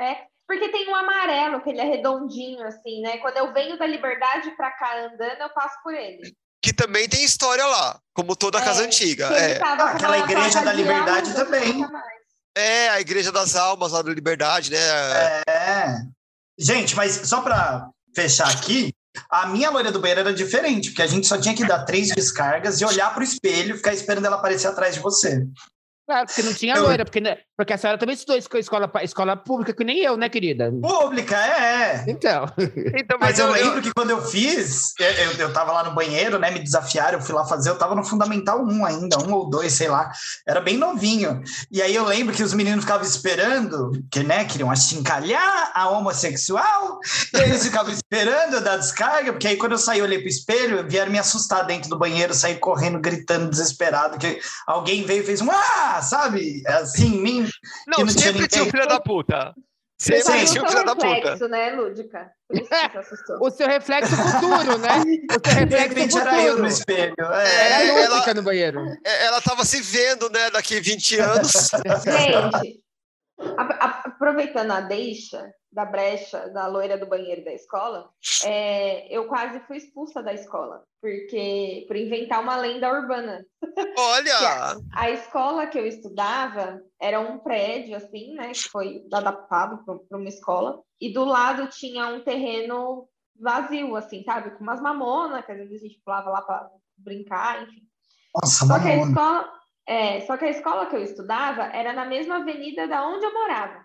É, porque tem um amarelo, que ele é redondinho, assim, né? Quando eu venho da Liberdade pra cá andando, eu passo por ele. Que também tem história lá, como toda É, casa antiga. É. Ah, aquela igreja da de Liberdade também. É, a Igreja das Almas lá da Liberdade, né? É. Gente, mas só para fechar aqui, a minha loira do banheiro era diferente, porque a gente só tinha que dar três descargas e olhar pro espelho e ficar esperando ela aparecer atrás de você. Claro, porque não tinha loira, porque, né, porque a senhora também estudou esco- escola, escola pública, que nem eu, né, querida? Pública, é. Então, Então, Mas mas, eu eu, lembro que quando eu fiz, eu, eu, eu tava lá no banheiro, né? Me desafiaram, eu fui lá fazer, eu tava no Fundamental 1 ainda, um ou dois, sei lá. Era bem novinho. E aí eu lembro que os meninos ficavam esperando, que, né, queriam achincalhar a homossexual, e eles ficavam esperando eu dar descarga, porque aí quando eu saí, eu olhei pro espelho, vieram me assustar dentro do banheiro, saí correndo, gritando, desesperado, que alguém veio e fez um ah, sabe? Assim, mim. Não, não sempre tinha o ninguém. filho da puta. Você Sempre tinha o seu filho da puta. reflexo, né, Lúdica? Assustou. o seu reflexo futuro, né? O seu De reflexo repente era eu futuro. no espelho. Era É. a ela- Lúdica no banheiro. É, Ela tava se vendo, né, daqui 20 anos. Gente, aproveitando a deixa da brecha da loira do banheiro da escola, é, eu quase fui expulsa da escola, porque por inventar uma lenda urbana. Olha! A escola que eu estudava era um prédio, assim, né, que foi adaptado para uma escola, e do lado tinha um terreno vazio, assim, sabe, com umas mamonas, que às vezes a gente pulava lá para brincar, enfim. Nossa, Só que, a mamona. escola, é, só que a escola que eu estudava era na mesma avenida da onde eu morava.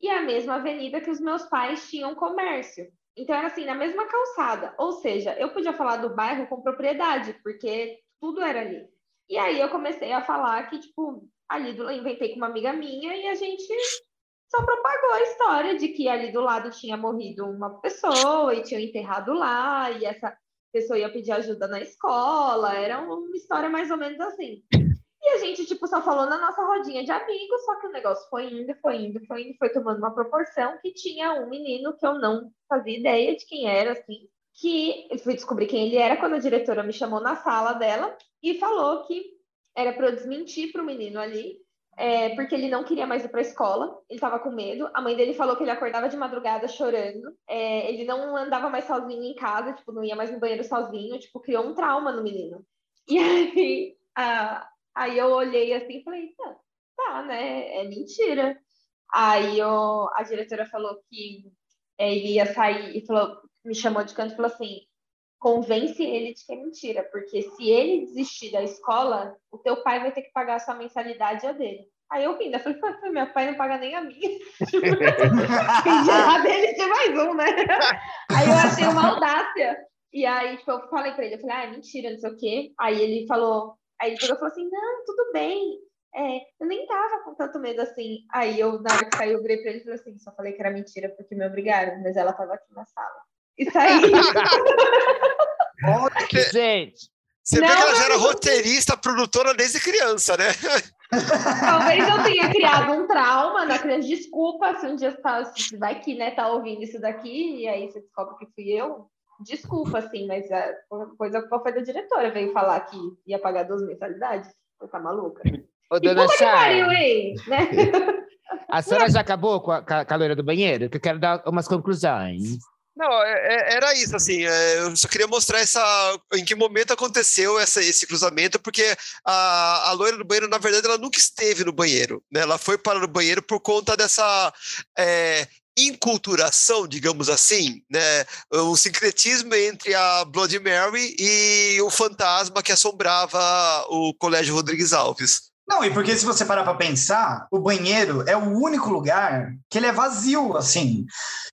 E a mesma avenida que os meus pais tinham comércio. Então era assim, na mesma calçada. Ou seja, eu podia falar do bairro com propriedade, porque tudo era ali. E aí eu comecei a falar que, tipo, ali do, inventei com uma amiga minha e a gente só propagou a história de que ali do lado tinha morrido uma pessoa e tinha enterrado lá, e essa pessoa ia pedir ajuda na escola, era uma história mais ou menos assim. E a gente, tipo, só falou na nossa rodinha de amigos, só que o negócio foi indo, foi indo, foi indo, foi tomando uma proporção que tinha um menino que eu não fazia ideia de quem era, assim, que eu fui descobrir quem ele era quando a diretora me chamou na sala dela e falou que era para eu desmentir para o menino ali, é, porque ele não queria mais ir para a escola, ele estava com medo. A mãe dele falou que ele acordava de madrugada chorando, é, ele não andava mais sozinho em casa, tipo, não ia mais no banheiro sozinho, tipo, criou um trauma no menino. E aí, a, aí eu olhei assim e falei, tá, tá, né, é mentira. Aí eu, a diretora falou que é, ele ia sair e falou, me chamou de canto e falou assim, convence ele de que é mentira, porque se ele desistir da escola, o teu pai vai ter que pagar a sua mensalidade e a dele. Aí eu ainda falei, "Pô, meu pai não paga nem a minha. Dirá dele ter mais um, né? Aí eu achei uma audácia. E aí, tipo, eu falei pra ele, eu falei, ah, é mentira, não sei o quê. Aí ele falou, aí ele pegou e falou assim, não, tudo bem. É, eu nem tava com tanto medo assim. Aí eu, na hora que saiu, eu virei pra ele e falei assim, só falei que era mentira porque me obrigaram, mas ela tava aqui na sala. E saí. Gente, Você vê Não, que ela já era roteirista, produtora desde criança, né? Talvez eu tenha criado um trauma na criança. Desculpa se um dia você tá, vai que né, tá ouvindo isso daqui e aí você descobre que fui eu. Desculpa, assim, mas a coisa qual foi da diretora? Veio falar que ia pagar duas mensalidades? Você tá maluca? ô, E dona hein? Né? a senhora já acabou com a, com a loira do banheiro? Que eu quero dar umas conclusões. Não, é- é- era isso, assim, é, eu só queria mostrar essa, em que momento aconteceu essa, esse cruzamento, porque a, a loira do banheiro, na verdade, ela nunca esteve no banheiro, né? Ela foi para o banheiro por conta dessa é, inculturação, digamos assim, né? Um sincretismo entre a Bloody Mary e o fantasma que assombrava o Colégio Rodrigues Alves. Não, e porque se você parar para pensar, o banheiro é o único lugar que ele é vazio, assim.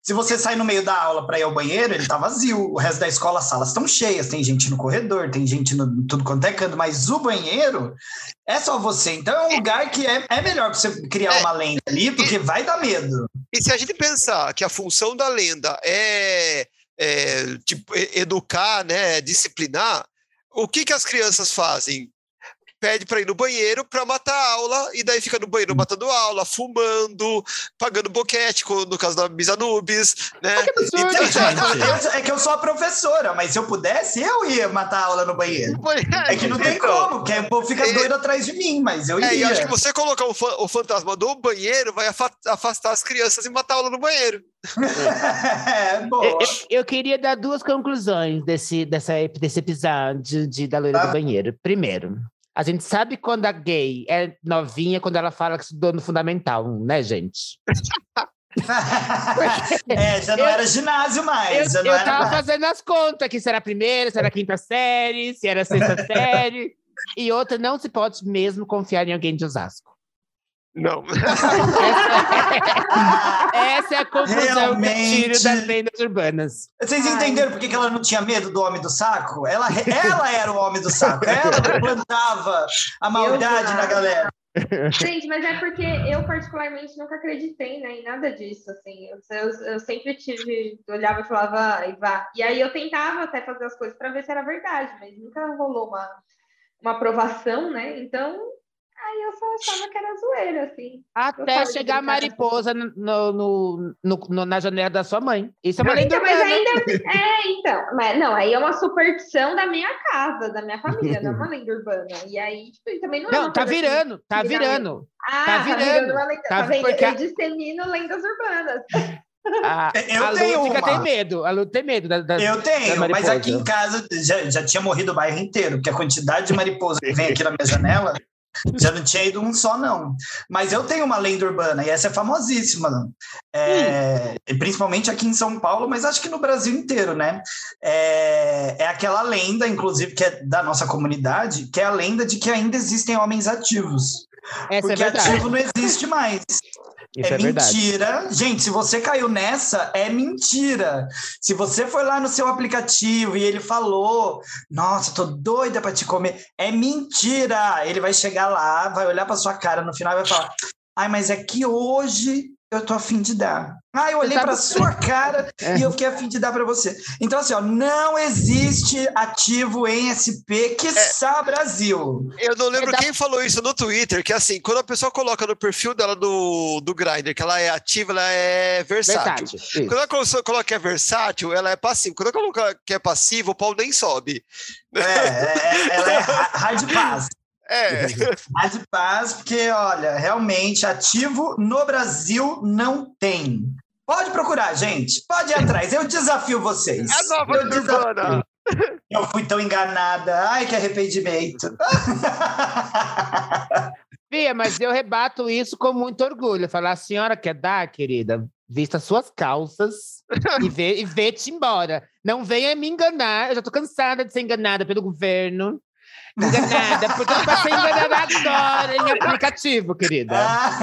Se você sai no meio da aula para ir ao banheiro, ele tá vazio. O resto da escola, as salas estão cheias, tem gente no corredor, tem gente no tudo quanto é canto, mas o banheiro é só você. Então é um lugar que é, é melhor pra você criar É. uma lenda ali, porque vai dar medo. E se a gente pensar que a função da lenda é, é, tipo, e- educar, né, disciplinar, o que, que as crianças fazem? Pede para ir no banheiro para matar a aula, e daí fica no banheiro matando aula, fumando, pagando boquete, no caso da Miss Anubis, né? Que absurdo, Então, gente. Eu- é que eu sou a professora, mas se eu pudesse, eu ia matar a aula no banheiro. É que não tem Então, como, que o povo fica É. doido atrás de mim, mas eu É, e acho que você colocar o, fa- o fantasma do banheiro vai afa- afastar as crianças e matar a aula no banheiro. é, boa. Eu, eu- eu queria dar duas conclusões desse, dessa, desse episódio de Da Loira Tá. do Banheiro. Primeiro, a gente sabe quando a gay é novinha, quando ela fala que estudou no Fundamental, né, gente? é, já não Eu- era ginásio mais. Eu, eu tava mais. fazendo as contas, que se era a primeira, se era a quinta série, se era a sexta série. E outra, não se pode mesmo confiar em alguém de Osasco. Não. Essa é a conclusão que eu Realmente. tiro das lendas urbanas. Vocês entenderam por que que ela não tinha medo do homem do saco? Ela, ela era o homem do saco. Ela que plantava a maldade na galera. Gente, mas é porque eu particularmente nunca acreditei né, em nada disso, assim. Eu, eu, eu sempre tive, eu olhava e falava, "Ai, vá. E aí eu tentava até fazer as coisas para ver se era verdade, mas nunca rolou uma, uma aprovação, né? Então, aí eu só achava que era zoeira, assim. Até chegar a mariposa no, no- no- no- na janela da sua mãe. Isso é uma lenda Então, mas urbana. ainda. É, então. Mas, não, aí é uma superstição da minha casa, da minha família, não é uma lenda urbana. E aí, tipo, também não é Não, uma tá virando, tá que dá virando. Ah, tá virando. uma lenda. Tá Tá vendo? porque Eu dissemino lendas urbanas. A, Eu a tenho uma. tem medo. A Lu tem medo da, da- Eu tenho, da mas mariposa. aqui em casa já, já tinha morrido o bairro inteiro, porque a quantidade de mariposa que vem aqui na minha janela já não tinha ido um só, não. Mas eu tenho uma lenda urbana, e essa é famosíssima, é, e principalmente aqui em São Paulo, mas acho que no Brasil inteiro, né? É, é aquela lenda, inclusive, que é da nossa comunidade, que é a lenda de que ainda existem homens ativos. Essa é porque verdade. ativo não existe mais. Isso é, é, mentira. Gente, se você caiu nessa, é mentira. Se você foi lá no seu aplicativo e ele falou, nossa, tô doida pra te comer, é mentira. Ele vai chegar lá, vai olhar pra sua cara no final e vai falar, ai, mas é que hoje eu tô afim de dar. Ah, eu olhei sabe- pra sua cara É. e eu fiquei afim de dar pra você. Então, assim, ó, não existe ativo em SP, que Brasil. Eu não lembro É da- quem falou isso no Twitter, que assim, quando a pessoa coloca no perfil dela do, do Grindr que ela é ativa, ela é versátil. Versátil. Quando a pessoa coloca que é versátil, ela é passiva. Quando ela coloca que é passiva, o pau nem sobe. É, é, ela é hard pass. É. Hard pass, porque, olha, realmente, ativo no Brasil não tem. Pode procurar, gente. Pode ir atrás. Eu desafio vocês. É a nova Eu desafio. Eu fui tão enganada. Ai, que arrependimento. Fia, mas eu rebato isso com muito orgulho. Falar, a senhora quer dar, querida? Vista suas calças e vê- e vê-te embora. Não venha me enganar. Eu já tô cansada de ser enganada pelo governo. Enganada, porque eu passei enganada agora em aplicativo, querida. Ah,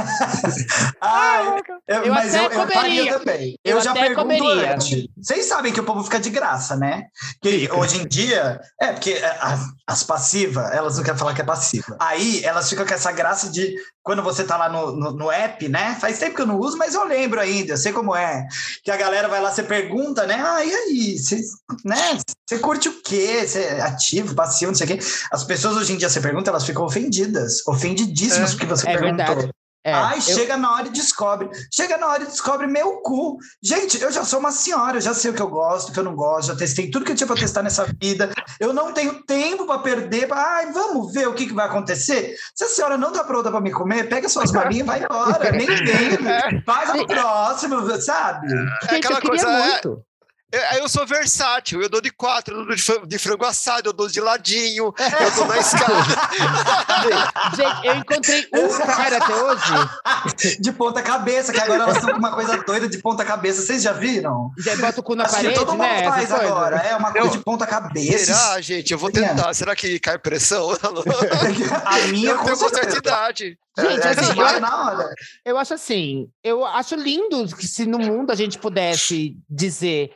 ai, eu- Eu mas até eu, eu comeria. também. Eu Eu, já até pergunto comeria. antes. Vocês sabem que o povo fica de graça, né? Que hoje em dia, é porque é, as, as passivas, elas não querem falar que é passiva. Aí elas ficam com essa graça de quando você tá lá no, no, no app, né? Faz tempo que eu não uso, mas eu lembro ainda, eu sei como é. Que a galera vai lá, você pergunta, né? Ah, e aí? Você, né? Você curte o quê? Você é ativo, passivo, não sei o quê. As pessoas hoje em dia, você pergunta, elas ficam ofendidas, ofendidíssimas É. porque você É perguntou. verdade. É, Ai, eu- chega na hora e descobre. Chega na hora e descobre meu cu. Gente, eu já sou uma senhora, eu já sei o que eu gosto, o que eu não gosto, já testei tudo que eu tinha para testar nessa vida. Eu não tenho tempo para perder. Pra... Ai, vamos ver o que, que vai acontecer. Se a senhora não tá pronta para me comer, pega suas malinhas e vai embora. Nem vem. Faz o próximo, sabe? Gente, aquela eu queria coisa, é- muito. Eu, eu sou versátil, eu dou de quatro, eu dou de fran- de frango assado, eu dou de ladinho, eu dou na escada. Gente, eu encontrei um cara até hoje. De ponta cabeça, que agora elas estão com uma coisa doida de ponta cabeça. Vocês já viram? Já bota o cu na Acho que parede, todo mundo né? essa faz coisa. agora. É uma coisa Eu- de ponta cabeça. Será, gente? Eu vou tentar. Será que cai pressão? A minha eu com tenho certeza. idade. Gente, É, assim, vai eu- na hora. Eu acho assim, eu acho lindo que se no mundo a gente pudesse dizer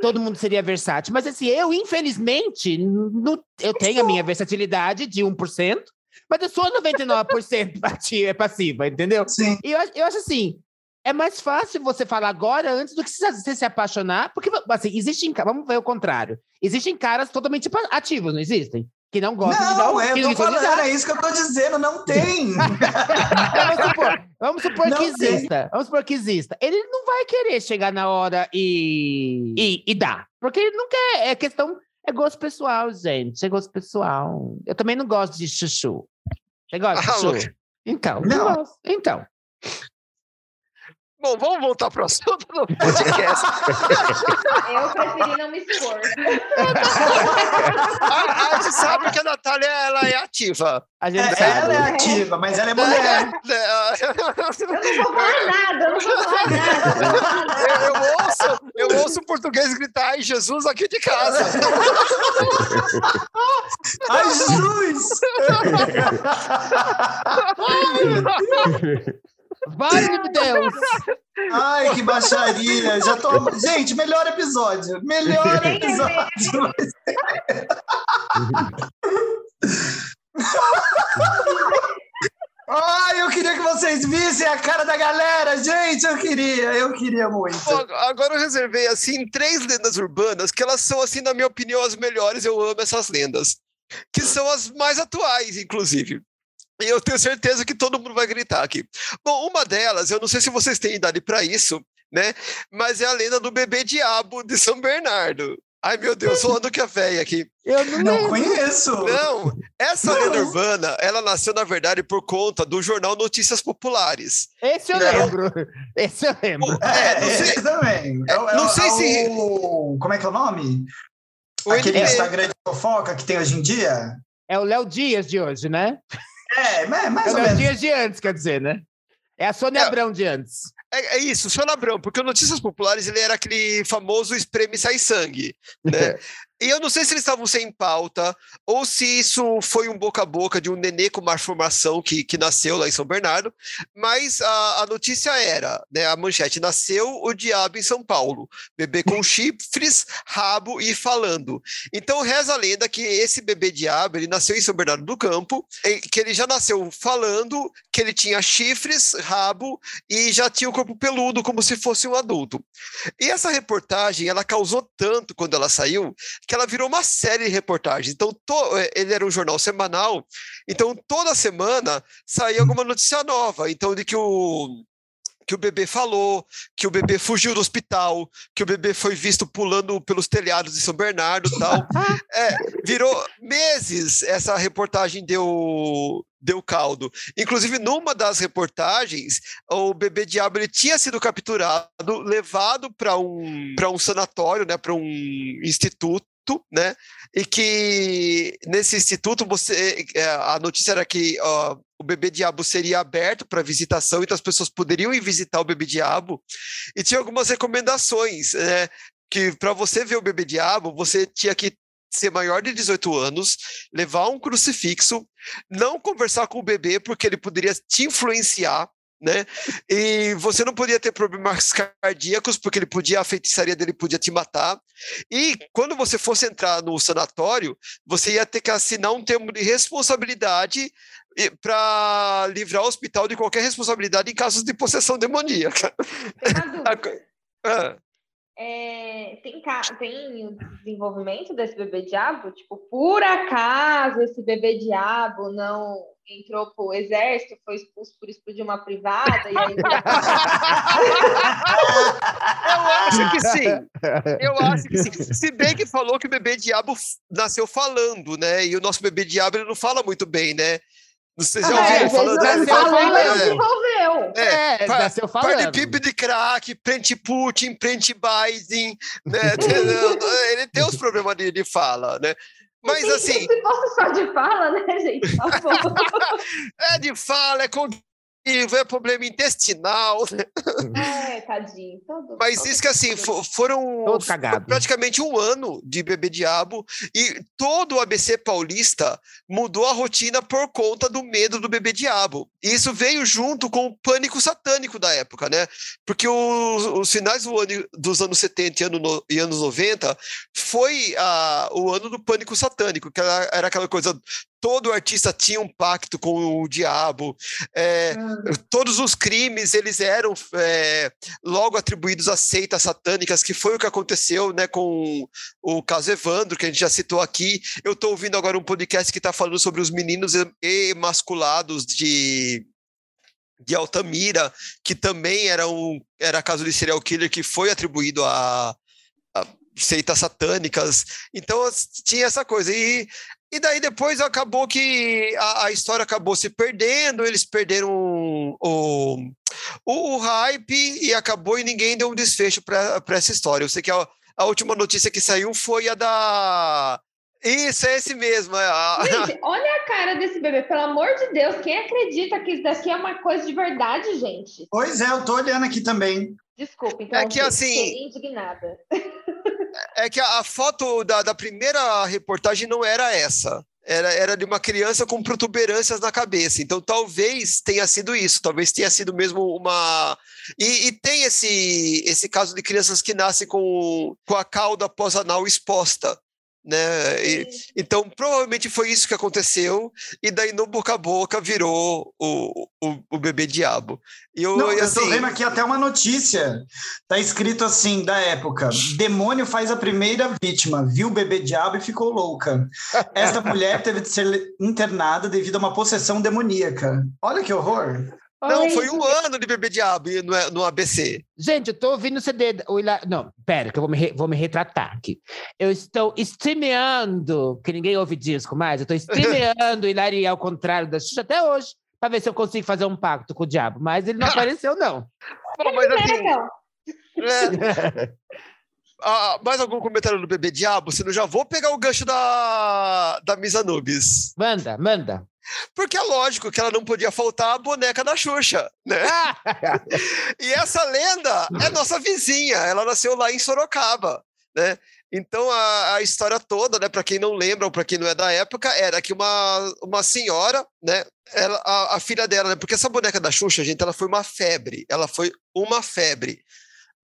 todo mundo seria versátil, mas assim, eu infelizmente, no- eu tenho a minha versatilidade de 1%, mas eu sou 99% ati- é passiva, entendeu? Sim. E eu, acho- eu acho assim, é mais fácil você falar agora antes do que você, se apaixonar, porque assim, existem, vamos ver o contrário, existem caras totalmente ativos, não existem? Que não gosta de dar Não, o é, que eu tô de falando, dar. é isso que eu tô dizendo, não tem. vamos supor, vamos supor Não que tem. exista. Vamos supor que exista. Ele não vai querer chegar na hora e, e, e dar. Porque ele não quer. É questão. É gosto pessoal, gente. É gosto pessoal. Eu também não gosto de chuchu. Você gosta de chuchu? Então, Não. não gosto. Então. Bom, vamos voltar para o assunto do podcast. Eu preferi não me expor. a, a gente sabe que a Natália ela é ativa. A gente É, sabe. ela é ativa, mas ela é mulher. Eu não vou falar nada, eu não vou falar nada. eu não vou falar nada. Eu, eu ouço, eu ouço o português gritar ai Jesus aqui de casa. Ai, Jesus! Vai, meu Deus! Ai, que baixaria! Já tô... Gente, melhor episódio. Melhor episódio. Ai, eu queria que vocês vissem a cara da galera. Gente, eu queria, eu queria muito. Agora eu reservei assim três lendas urbanas que elas são assim na minha opinião as melhores. Eu amo essas lendas, que são as mais atuais, inclusive. E eu tenho certeza que todo mundo vai gritar aqui. Bom, uma delas, eu não sei se vocês têm idade para isso, né? Mas é a lenda do bebê diabo de São Bernardo. Ai, meu Deus, falando que é velha aqui. Eu não, Não conheço. Não, essa Não. lenda urbana, ela nasceu, na verdade, por conta do jornal Notícias Populares. Esse eu Não. lembro. Esse eu lembro. É, É, não sei- esse também. É, o- é não sei é se- o- Como é que é o nome? O Aquele. Instagram de fofoca que tem hoje em dia? É o Léo Dias de hoje, né? É, mas- É mais o ou menos. Dias de antes, quer dizer, né? É a Sônia É. Abrão de antes. É, é isso, o Senhor Abrão, porque o Notícias Populares ele era aquele famoso espreme sai sangue, né? E eu não sei se eles estavam sem pauta ou se isso foi um boca a boca de um nenê com uma formação que, que nasceu lá em São Bernardo, mas a, a notícia era, né, a manchete, nasceu o diabo em São Paulo, bebê com chifres, rabo e falando. Então reza a lenda que esse bebê diabo, ele nasceu em São Bernardo do Campo, que ele já nasceu falando, que ele tinha chifres, rabo e já tinha o corpo peludo como se fosse um adulto. E essa reportagem, ela causou tanto quando ela saiu, que ela virou uma série de reportagens. Então, to- eh, ele era um jornal semanal, então toda semana saía alguma notícia nova. Então, de que o que o bebê falou, que o bebê fugiu do hospital, que o bebê foi visto pulando pelos telhados de São Bernardo e tal. É, virou meses essa reportagem deu deu caldo. Inclusive, numa das reportagens, o bebê diabo ele tinha sido capturado, levado para um, um sanatório, né, para um instituto, né? E que nesse instituto você é, a notícia era que ó, o bebê diabo seria aberto para visitação, então as pessoas poderiam ir visitar o bebê diabo. E tinha algumas recomendações, né? Que para você ver o bebê diabo, você tinha que ser maior de 18 anos, levar um crucifixo, não conversar com o bebê porque ele poderia te influenciar, né? E você não podia ter problemas cardíacos porque ele podia a feitiçaria dele podia te matar. E quando você fosse entrar no sanatório, você ia ter que assinar um termo de responsabilidade para livrar o hospital de qualquer responsabilidade em casos de possessão demoníaca. Ah, É, tem, tem o desenvolvimento desse bebê diabo? Tipo, por acaso esse bebê diabo não entrou pro exército, foi expulso por explodir uma privada e aí Eu acho que sim. Eu acho que sim. Se bem que falou que o bebê diabo nasceu falando, né? E o nosso bebê diabo ele não fala muito bem, né? Não sei se já Ah, ouviram é, falando. Ele nasceu fala, falando, falando. não é, desenvolveu. É, pa- nasceu falando. Participio de crack, prente Putin, prente Biden, né? Ele tem os problemas de, de fala, né? Mas assim, Se fosse só de fala, né, gente? É de fala, é cognitivo, é problema intestinal, né? É, tadinho. Todo, Mas todo isso que assim, fo- foram praticamente um ano de bebê diabo e todo o ABC paulista mudou a rotina por conta do medo do bebê diabo. E isso veio junto com o pânico satânico da época, né? Porque os, os finais do ano- dos anos 70 e, ano no- e anos 90 foi ah, o ano do pânico satânico, que era, era aquela coisa todo artista tinha um pacto com o diabo, é, todos os crimes eles eram é, logo atribuídos a seitas satânicas, que foi o que aconteceu né, com o caso Evandro, que a gente já citou aqui. Eu estou ouvindo agora um podcast que está falando sobre os meninos emasculados de de Altamira, que também era um era caso de serial killer que foi atribuído a, a seitas satânicas. Então tinha essa coisa. E, e daí depois acabou que a, a história acabou se perdendo, eles perderam o, o, o, hype e acabou e ninguém deu um desfecho para essa história. Eu sei que a, a última notícia que saiu foi a da isso, é esse mesmo. É gente, olha a cara desse bebê, pelo amor de Deus, quem acredita que isso daqui é uma coisa de verdade, gente? Pois é, eu tô olhando aqui também. Desculpa, então é que, assim, indignada. É que a, a foto da, da primeira reportagem não era essa. Era, era de uma criança com protuberâncias na cabeça. Então, talvez tenha sido isso. Talvez tenha sido mesmo uma. E, e tem esse, esse caso de crianças que nascem com, com a cauda pós-anal exposta né? E, então, provavelmente foi isso que aconteceu, e daí no boca a boca virou o, o, o bebê diabo. E eu, Não, e assim, eu tô assim vendo aqui até uma notícia, tá escrito assim, da época, demônio faz a primeira vítima, viu o bebê diabo e ficou louca. Esta mulher teve de ser internada devido a uma possessão demoníaca. Olha que horror! Não, foi um ano de bebê diabo no, no ABC. Gente, eu tô ouvindo o CD. O Ila... Não, pera, que eu vou me, re... vou me retratar aqui. Eu estou streameando, que ninguém ouve disco mais, eu estou streameando o Hilari ao contrário da Xuxa até hoje, para ver se eu consigo fazer um pacto com o diabo. Mas ele não apareceu, não. Bom, mas assim. É... ah, mais algum comentário do bebê diabo? Senão já vou pegar o gancho da, da Misa Nubes. Manda, manda. Porque é lógico que ela não podia faltar a boneca da Xuxa, né? e essa lenda é nossa vizinha, ela nasceu lá em Sorocaba, né? Então a, a história toda, né, para quem não lembra ou para quem não é da época, era que uma, uma senhora, né, ela, a, a filha dela, né, porque essa boneca da Xuxa, gente, ela foi uma febre, ela foi uma febre.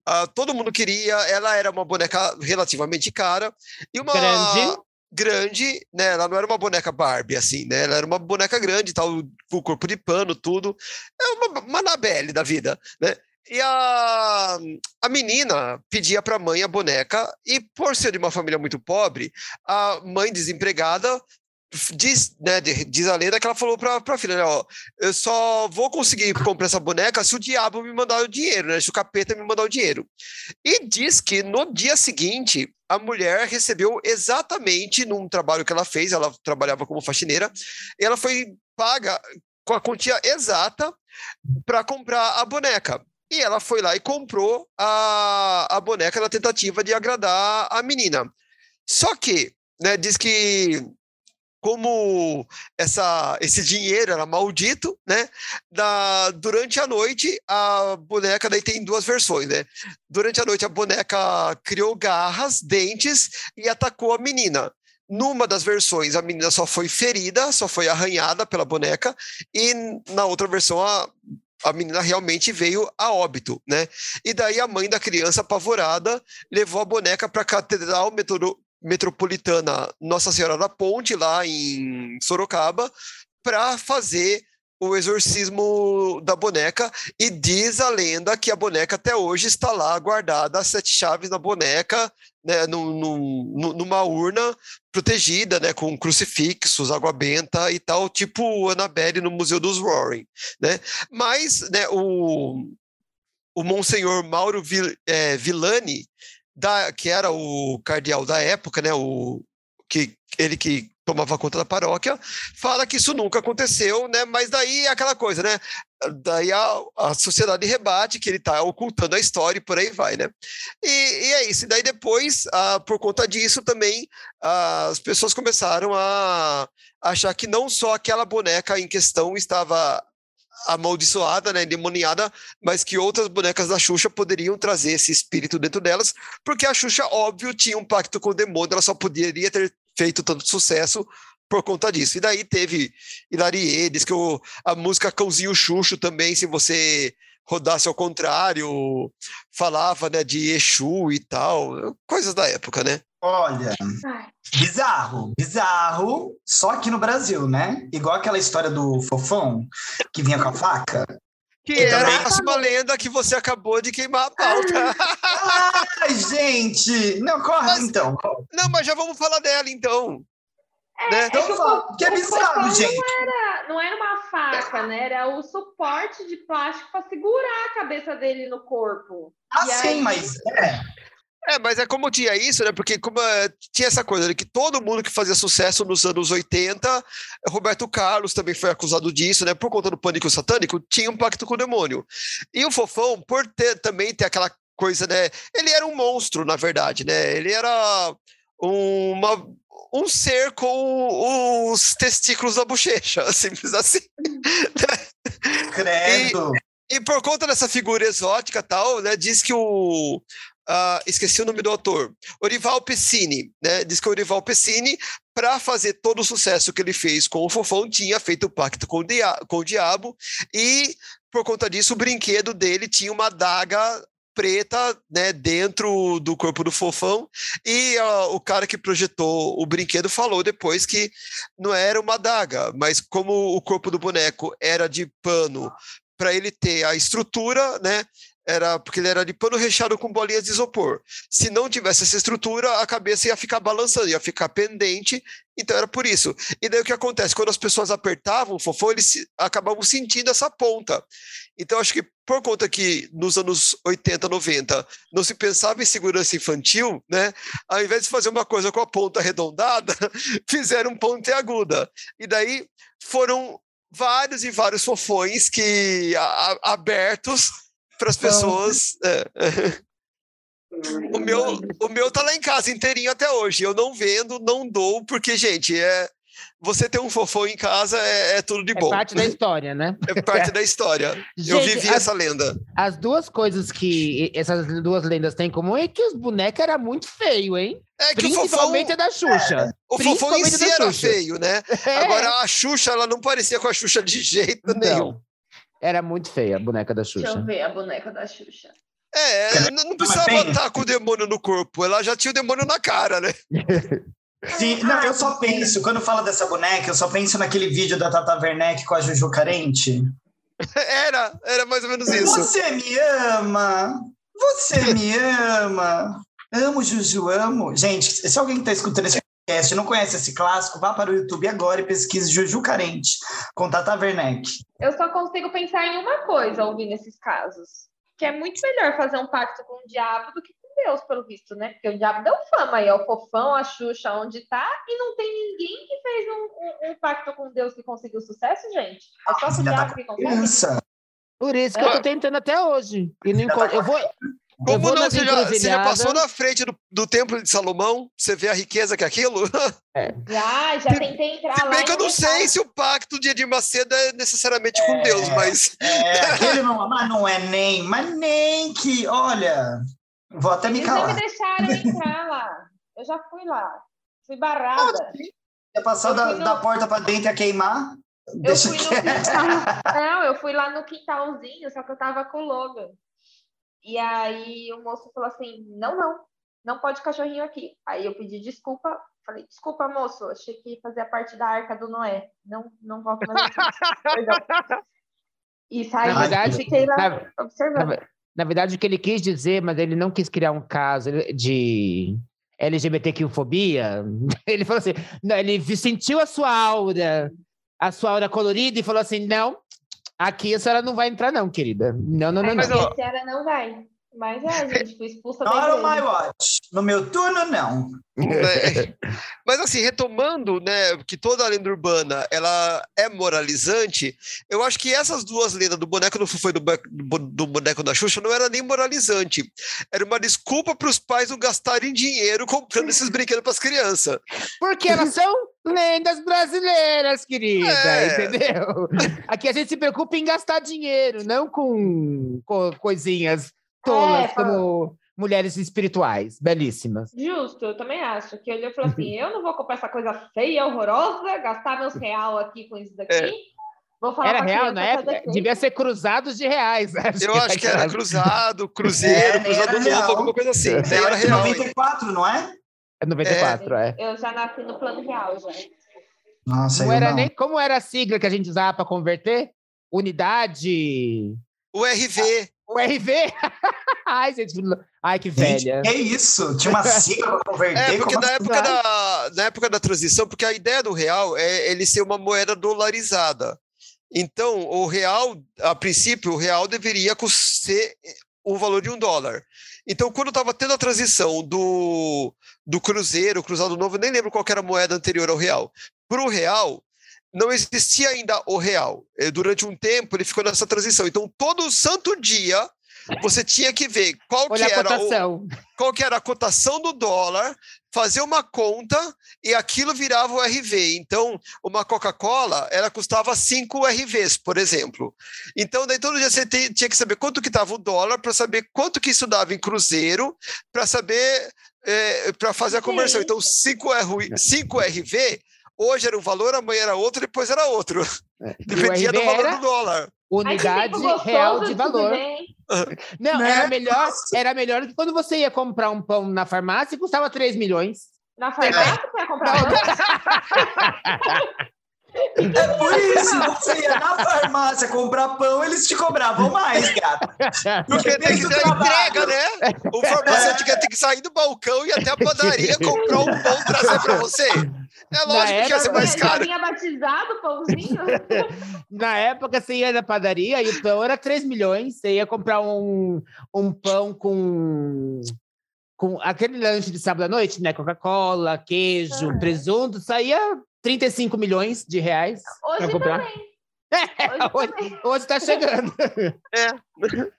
Uh, todo mundo queria, ela era uma boneca relativamente cara e uma grande grande, né? Ela não era uma boneca Barbie, assim, né? Ela era uma boneca grande, tal, com o corpo de pano, tudo. É uma, uma Anabelle da vida, né? E a, a menina pedia para a mãe a boneca, e por ser de uma família muito pobre, a mãe desempregada diz, né, diz a lenda que ela falou para a filha, né, ó, eu só vou conseguir comprar essa boneca se o diabo me mandar o dinheiro, né, se o capeta me mandar o dinheiro. E diz que no dia seguinte a mulher recebeu exatamente num trabalho que ela fez, ela trabalhava como faxineira, ela foi paga com a quantia exata para comprar a boneca. E ela foi lá e comprou a, a boneca na tentativa de agradar a menina. Só que, né, diz que como essa, esse dinheiro era maldito, né? Da, durante a noite, a boneca daí tem duas versões, né? Durante a noite, a boneca criou garras, dentes e atacou a menina. Numa das versões, a menina só foi ferida, só foi arranhada pela boneca, e na outra versão, a, a menina realmente veio a óbito, né? E daí a mãe da criança, apavorada, levou a boneca para a Catedral Metropolitana Nossa Senhora da Ponte, lá em Sorocaba, para fazer o exorcismo da boneca e diz a lenda que a boneca até hoje está lá guardada, as sete chaves na boneca, né, numa urna protegida, né, com crucifixos, água benta e tal, tipo Annabelle no Museu dos Warren, né? Mas, né, o, o Monsenhor Mauro Vil, é, Villani, da, que era o cardeal da época, né, o, que, ele que tomava conta da paróquia, fala que isso nunca aconteceu, né? Mas daí é aquela coisa, né? Daí a, a sociedade rebate que ele está ocultando a história e por aí vai, né? E, e é isso. E daí depois, ah, por conta disso também, ah, as pessoas começaram a achar que não só aquela boneca em questão estava amaldiçoada, né, endemoniada, mas que outras bonecas da Xuxa poderiam trazer esse espírito dentro delas, porque a Xuxa, óbvio, tinha um pacto com o demônio, ela só poderia ter feito tanto sucesso por conta disso. E daí teve Hilarie, diz que o, a música Cãozinho Xuxo também, se você rodasse ao contrário, falava né, de Exu e tal, coisas da época, né? Olha, bizarro, bizarro, só aqui no Brasil, né? Igual aquela história do fofão que vinha com a faca. Que Eu era também- a próxima lenda que você acabou de queimar a pauta. Ai, gente! Não, corre Mas- então. Não, mas já vamos falar dela então. É, né? é que Então, o fala, que é bizarro, gente. Era- não era uma faca, né? Era o suporte de plástico para segurar a cabeça dele no corpo. Ah, E sim, aí- mas é. É, mas é como tinha isso, né? Porque como eh, tinha essa coisa de que todo mundo que fazia sucesso nos anos 80, Roberto Carlos também foi acusado disso, né? Por conta do pânico satânico, tinha um pacto com o demônio. E o Fofão, por ter também ter aquela coisa, né? Ele era um monstro, na verdade, né? Ele era uma, um ser com os testículos na bochecha, simples assim. Credo. E por conta dessa figura exótica tal, né, diz que o. ah, esqueci o nome do autor. Orival Pessini, né? Diz que o Orival Pessini, para fazer todo o sucesso que ele fez com o Fofão, tinha feito o pacto com o, com o diabo, e por conta disso, o brinquedo dele tinha uma adaga preta, né, dentro do corpo do fofão, e ah, o cara que projetou o brinquedo falou depois que não era uma adaga, mas como o corpo do boneco era de pano para ele ter a estrutura, né? Era porque ele era de pano recheado com bolinhas de isopor. Se não tivesse essa estrutura, a cabeça ia ficar balançando, ia ficar pendente. Então era por isso. E daí o que acontece? Quando as pessoas apertavam o fofão, eles se- acabavam sentindo essa ponta. Então acho que por conta que nos anos 80, 90 não se pensava em segurança infantil, né? Ao invés de fazer uma coisa com a ponta arredondada, fizeram pontiaguda. E daí foram vários e vários fofões que a- a- abertos para as pessoas. é. O meu, o meu tá lá em casa inteirinho até hoje. Eu não vendo, não dou, porque, gente, é você ter um fofão em casa é, é tudo de É bom. parte da história, né? É parte da história. eu Gente, vivi as- essa lenda. As duas coisas que essas duas lendas têm em comum é que os bonecos eram muito feios, hein? É que o fofão, Principalmente da Xuxa. o fofão em principalmente si era feio, né? É. Agora a Xuxa, ela não parecia com a Xuxa de jeito nenhum. Era muito feia a boneca da Deixa eu Xuxa. ver a boneca da Xuxa. É, não, não precisava bem- estar com o demônio no corpo, ela já tinha o demônio na cara, né? Sim, não, eu só penso, quando fala dessa boneca, eu só penso naquele vídeo da Tata Werneck com a Juju Carente. Era, era mais ou menos isso. Você me ama! Você me ama! Amo, Juju, amo. Gente, se alguém está escutando esse podcast não conhece esse clássico, vá para o YouTube agora e pesquise Juju Carente com Tata Werneck. Eu só consigo pensar em uma coisa ouvindo esses casos. Que é muito melhor fazer um pacto com o diabo do que com Deus, pelo visto, né? Porque o diabo deu fama aí, é o fofão, a Xuxa, onde tá, e não tem ninguém que fez um, um- um pacto com Deus que conseguiu sucesso, gente. É só com o diabo que consegue. Por isso que eu tô tentando até hoje. E não encontro. Eu vou. Como não? Você já, você já passou na frente do, do templo de Salomão? Você vê a riqueza que é aquilo? Já, já tentei entrar Se lá. bem e que eu não sei se o pacto de Edir Macedo é necessariamente com É. Deus, mas É, aquele não, mas não é nem, mas nem que, olha, vou até me Eles não me calar. deixaram entrar lá. Eu já fui lá. Fui barrada. Ia passar Eu da, no- da porta para dentro e ia queimar? Eu Deixa fui no quintal. Não, eu fui lá no quintalzinho, só que eu tava com o Logan. E aí o moço falou assim: não, não, não pode cachorrinho aqui. Aí eu pedi desculpa, falei, desculpa, moço, achei que fazia parte da arca do Noé. Não, não volto mais aqui. E saí Na verdade, fiquei lá na- Na, observando. ve- na verdade, o que ele quis dizer, mas ele não quis criar um caso de LGBTQ-fobia. Ele falou assim: não, ele sentiu a sua aura, a sua aura colorida, e falou assim: não, aqui a senhora não vai entrar, não, querida. Não, não, não, Aí não. a senhora não vai. Mas é, gente, fui expulsa da Not on my watch. No meu turno, não. né? Mas assim, retomando, né, que toda a lenda urbana ela é moralizante, eu acho que essas duas lendas do boneco do Fufô e do, do bo- do boneco da Xuxa não era nem moralizante. Era uma desculpa para os pais não gastarem dinheiro comprando esses brinquedos para as crianças. Porque elas são lendas brasileiras, querida, É. entendeu? Aqui a gente se preocupa em gastar dinheiro, não com, co- coisinhas tolas É, como mulheres espirituais, belíssimas. Justo, eu também acho. Que ele falou assim: eu não vou comprar essa coisa feia, horrorosa, gastar meus real aqui com isso daqui. É. Vou falar Era real época? feio. Devia ser cruzados de reais. Eu acho que era aquelas- cruzado, cruzeiro, É, cruzado novo, alguma coisa assim. Daí era É de real. 94, não é? É 94, é. Eu já nasci no plano real, já. Nossa, Não eu era não. nem, como era a sigla que a gente usava para converter? Unidade. O RV. O RV? Ai, gente, ai, que Gente, velha. que isso? Tinha uma sigla para converter? É, porque Como na assim? época, da, na época da transição, porque a ideia do real é ele ser uma moeda dolarizada. Então, o real, a princípio, o real deveria ser o valor de um dólar. Então, quando estava tendo a transição do, do Cruzeiro, Cruzado Novo, eu nem lembro qual era a moeda anterior ao real. Para o real, não existia ainda o real. Eh, Durante um tempo, ele ficou nessa transição. Então, todo santo dia, você tinha que ver qual que Olha era o, qual que era a cotação do dólar, fazer uma conta e aquilo virava o RV. Então, uma Coca-Cola, ela custava 5 RVs, por exemplo. Então, daí todo dia você te- tinha que saber quanto que estava o dólar para saber quanto que isso dava em cruzeiro, para saber para fazer a conversão. Então, 5 R, 5 RV Hoje era um valor, amanhã era outro, depois era outro. É. E Dependia do valor do dólar. Ai, unidade gostoso real de valor. Não, Né? era melhor, era melhor que quando você ia comprar um pão na farmácia e custava 3 milhões. Na farmácia você ia comprar pão? É por isso, você ia na farmácia comprar pão, eles te cobravam mais, gato. Porque tem que ter entrega, né? O farmacêutico ia ter que sair do balcão e ir até a padaria comprar um pão trazer para você. É lógico que ia ser época- mais Já caro. vinha batizado o pãozinho? Na época, você ia na padaria e o pão era 3 milhões. Você ia comprar um, um pão com, com aquele lanche de sábado à noite, né? Coca-Cola, queijo, Aham. presunto, saía 35 milhões de reais. Hoje Pra comprar? também. Hoje, Hoje também. hoje tá chegando. É.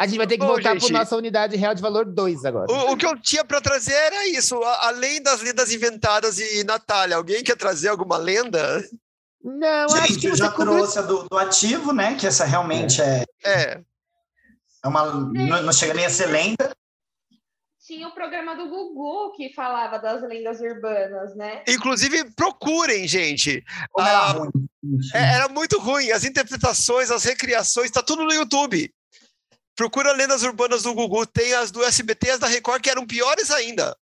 A gente vai ter que Bom, voltar para nossa unidade real de valor 2 agora. O, o que eu tinha para trazer era isso, a- além das lendas inventadas e Natália. Alguém quer trazer alguma lenda? Não, acho Gente, que eu já trouxe a do, do ativo, né? Que essa realmente é, É. é uma. Não, não chega nem a ser lenda. Tinha o programa do Gugu que falava das lendas urbanas, né? Inclusive, procurem, gente. Como era Ah, ruim. É- era muito ruim. As interpretações, as recriações, tá tudo no YouTube. Procura lendas urbanas do Gugu. Tem as do SBT e as da Record, que eram piores ainda.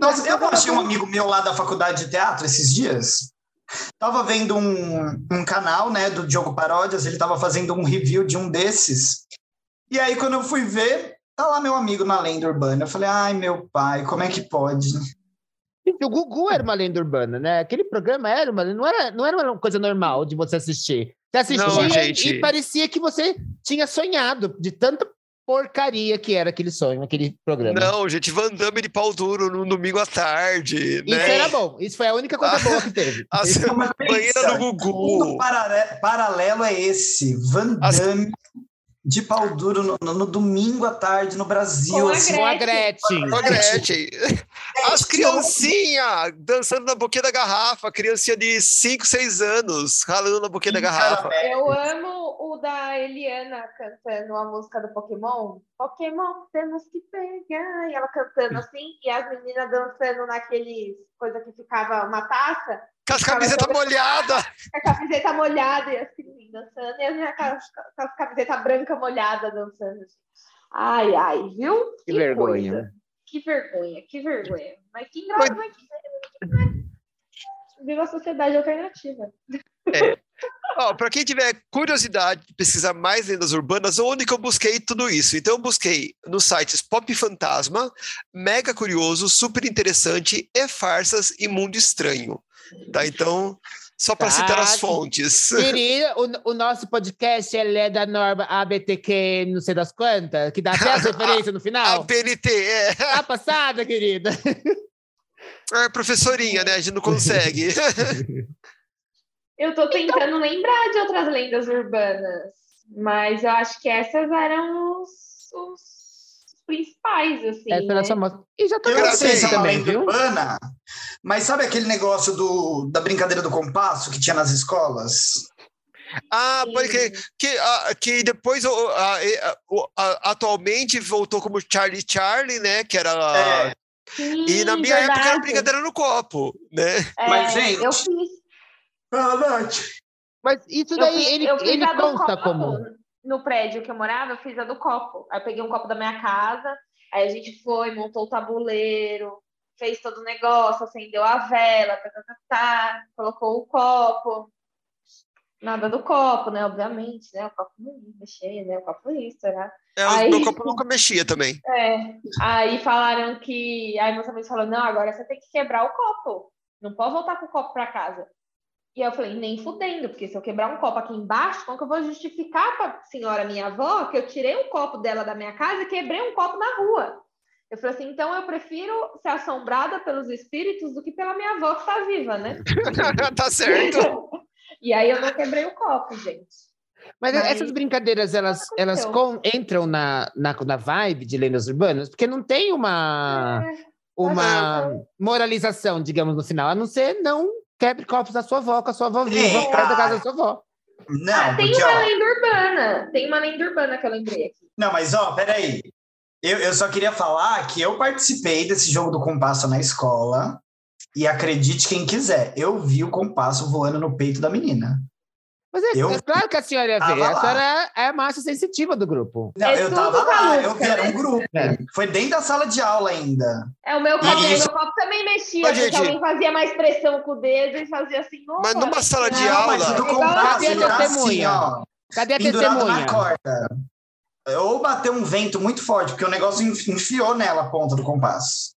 Nossa, eu achei um amigo meu lá da faculdade de teatro esses dias. Tava vendo um, um canal, né, do Diogo Paródias, ele tava fazendo um review de um desses. E aí, quando eu fui ver, tá lá meu amigo na lenda urbana. Eu falei, ai, meu pai, como é que pode? O Gugu era uma lenda urbana, né? Aquele programa era uma, não era, não era uma coisa normal de você assistir. Você assistia Não, e- gente. e parecia que você tinha sonhado de tanta porcaria que era aquele sonho, aquele programa. Não, gente, Van Damme de pau duro no domingo à tarde. Isso né? era bom. Isso foi a única coisa Ah, boa que teve. A Mas banheira do O Gugu. parare- paralelo é esse. Van As- Damme de pau duro no, no- no domingo à tarde no Brasil. Com a assim. Com a Gretchen. Gretchen. Gretchen. As criancinhas dançando na boquinha da garrafa. Criancinha de 5, 6 anos, ralando na boquinha da garrafa. Eu amo o da Eliana cantando a música do Pokémon. Pokémon, temos que pegar. E ela cantando assim, e as meninas dançando naqueles coisa que ficava uma taça, Com as camisetas molhadas. com a camiseta molhada e assim, dançando, e as meninas com as, as camisetas brancas molhadas dançando. assim. Ai, ai, viu? Que vergonha. coisa. Que vergonha, que vergonha. Mas que engraçado. mas que- Viva a sociedade alternativa. Ó, para quem tiver curiosidade de pesquisar mais lendas urbanas, onde que eu busquei tudo isso? Então, eu busquei nos sites Pop Fantasma, Mega Curioso, Super Interessante e Farsas e Mundo Estranho. Tá? Então, só para Tá. citar as fontes. Querida, o, o nosso podcast é da norma ABTQ, não sei das quantas, que dá até as referências no final. PNT, é, Tá passada, querida. é professorinha, né? A gente não consegue. Eu tô tentando lembrar de outras lendas urbanas, mas eu acho que essas eram os, os principais, assim. Era né? a sua mostra. E já tá Eu sei se é uma também, lenda viu? urbana, mas sabe aquele negócio do, da brincadeira do compasso que tinha nas escolas? Ah, crer. Que, ah, que depois, o- a- e- a- o- a- atualmente, voltou como Charlie Charlie, né? Que era... É, Sim, E na minha época era verdade. brincadeira no copo, né? É, Mas, gente, Eu fiz, Ah, Nath. Mas isso daí, fiz, ele, ele a do consta copo. como? No prédio que eu morava, eu fiz a do copo. Aí eu peguei um copo da minha casa, aí a gente foi, montou o tabuleiro, fez todo o negócio, acendeu a vela, tá, tá, tá, tá, colocou o copo. Nada do copo, né? Obviamente, né? O copo não ia mexer, né? O copo ia estourar. É, o Aí- meu copo nunca mexia também. É. Aí falaram que. Aí meus amigos falaram: não, agora você tem que quebrar o copo. Não pode voltar com o copo para casa. E eu falei: nem fudendo, porque se eu quebrar um copo aqui embaixo, como que eu vou justificar para a senhora minha avó que eu tirei um copo dela da minha casa e quebrei um copo na rua? Eu falei assim: então eu prefiro ser assombrada pelos espíritos do que pela minha avó que está viva, né? tá certo. e aí eu não quebrei o copo, gente. Mas, Mas- essas brincadeiras, elas, elas com- entram na, na, na vibe de lendas urbanas? Porque não tem uma, É. uma moralização, digamos, no final, a não ser não quebre copos da sua avó com a sua avó viva, É. perto da casa da sua avó. Não, Ah, tem porque, uma ó, lenda urbana. Tem uma lenda urbana que eu lembrei aqui. Não, mas ó, peraí. Eu, eu só queria falar que eu participei desse jogo do compasso na escola. E acredite quem quiser, eu vi o compasso voando no peito da menina. Mas é, Eu- é claro que a senhora ia ver. A senhora é a massa sensitiva do grupo. Não, É eu tava lá, música, eu vi, era né? um grupo. É. Foi dentro da sala de aula ainda. É, o meu copo, meu copo também mexia, porque gente. alguém fazia mais pressão com o dedo e fazia assim. Mas "Opa, numa sala de não, aula- Mas o do igual compasso, Cadê a ele tá assim, testemunha? ó. Cadê a na testemunha? corda. Ou bateu um vento muito forte, porque o negócio enfi- enfiou nela a ponta do compasso.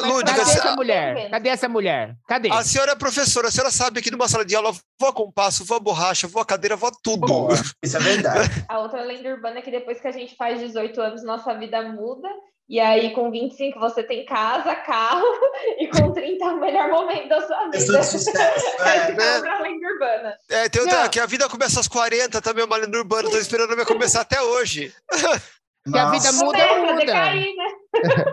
Lúdica, Cadê essa mulher? Cadê essa mulher? Cadê? A senhora é professora, a senhora sabe que numa sala de aula voa compasso, voa borracha, voa cadeira, voa tudo. Boa, isso é verdade. A outra lenda urbana é que depois que a gente faz 18 anos, nossa vida muda. E aí, com 25, você tem casa, carro, e com 30 é o melhor momento da sua vida. sucesso, Essa é. é outra lenda urbana. É, tem outra, Não. que a vida começa aos 40, também é uma lenda urbana, tô esperando vai começar até hoje. Que a vida muda, a muda. decair, né?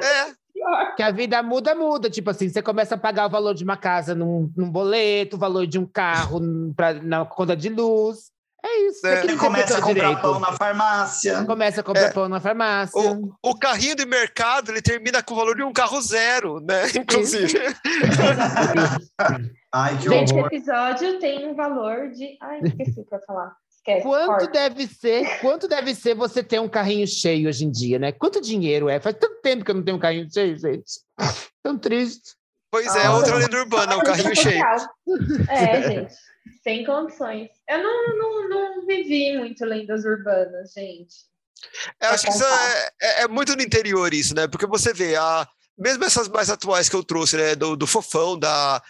É, Pior. Que a vida muda, muda. Tipo assim, você começa a pagar o valor de uma casa num, num boleto, o valor de um carro pra, na conta de luz. É isso. É. Você que Ele não começa a comprar direito. pão na farmácia. Começa a comprar É. pão na farmácia. o, o carrinho de mercado, ele termina com o valor de um carro zero, né? Inclusive. Ai, que Gente, horror. esse episódio tem um valor de. Ai, esqueci o que eu ia falar. Esquece. Quanto corta. deve ser? Quanto deve ser você ter um carrinho cheio hoje em dia, né? Quanto dinheiro é? Faz tanto tempo que eu não tenho um carrinho cheio, gente. Tão triste. Pois é, Ah, outra lenda urbana, o carrinho cheio. É, gente. Sem condições. Eu não, não, não vivi muito lendas urbanas, gente. Eu acho que isso é, é- é muito no interior isso, né? Porque você vê, a, mesmo essas mais atuais que eu trouxe, né? Do, do Fofão, da,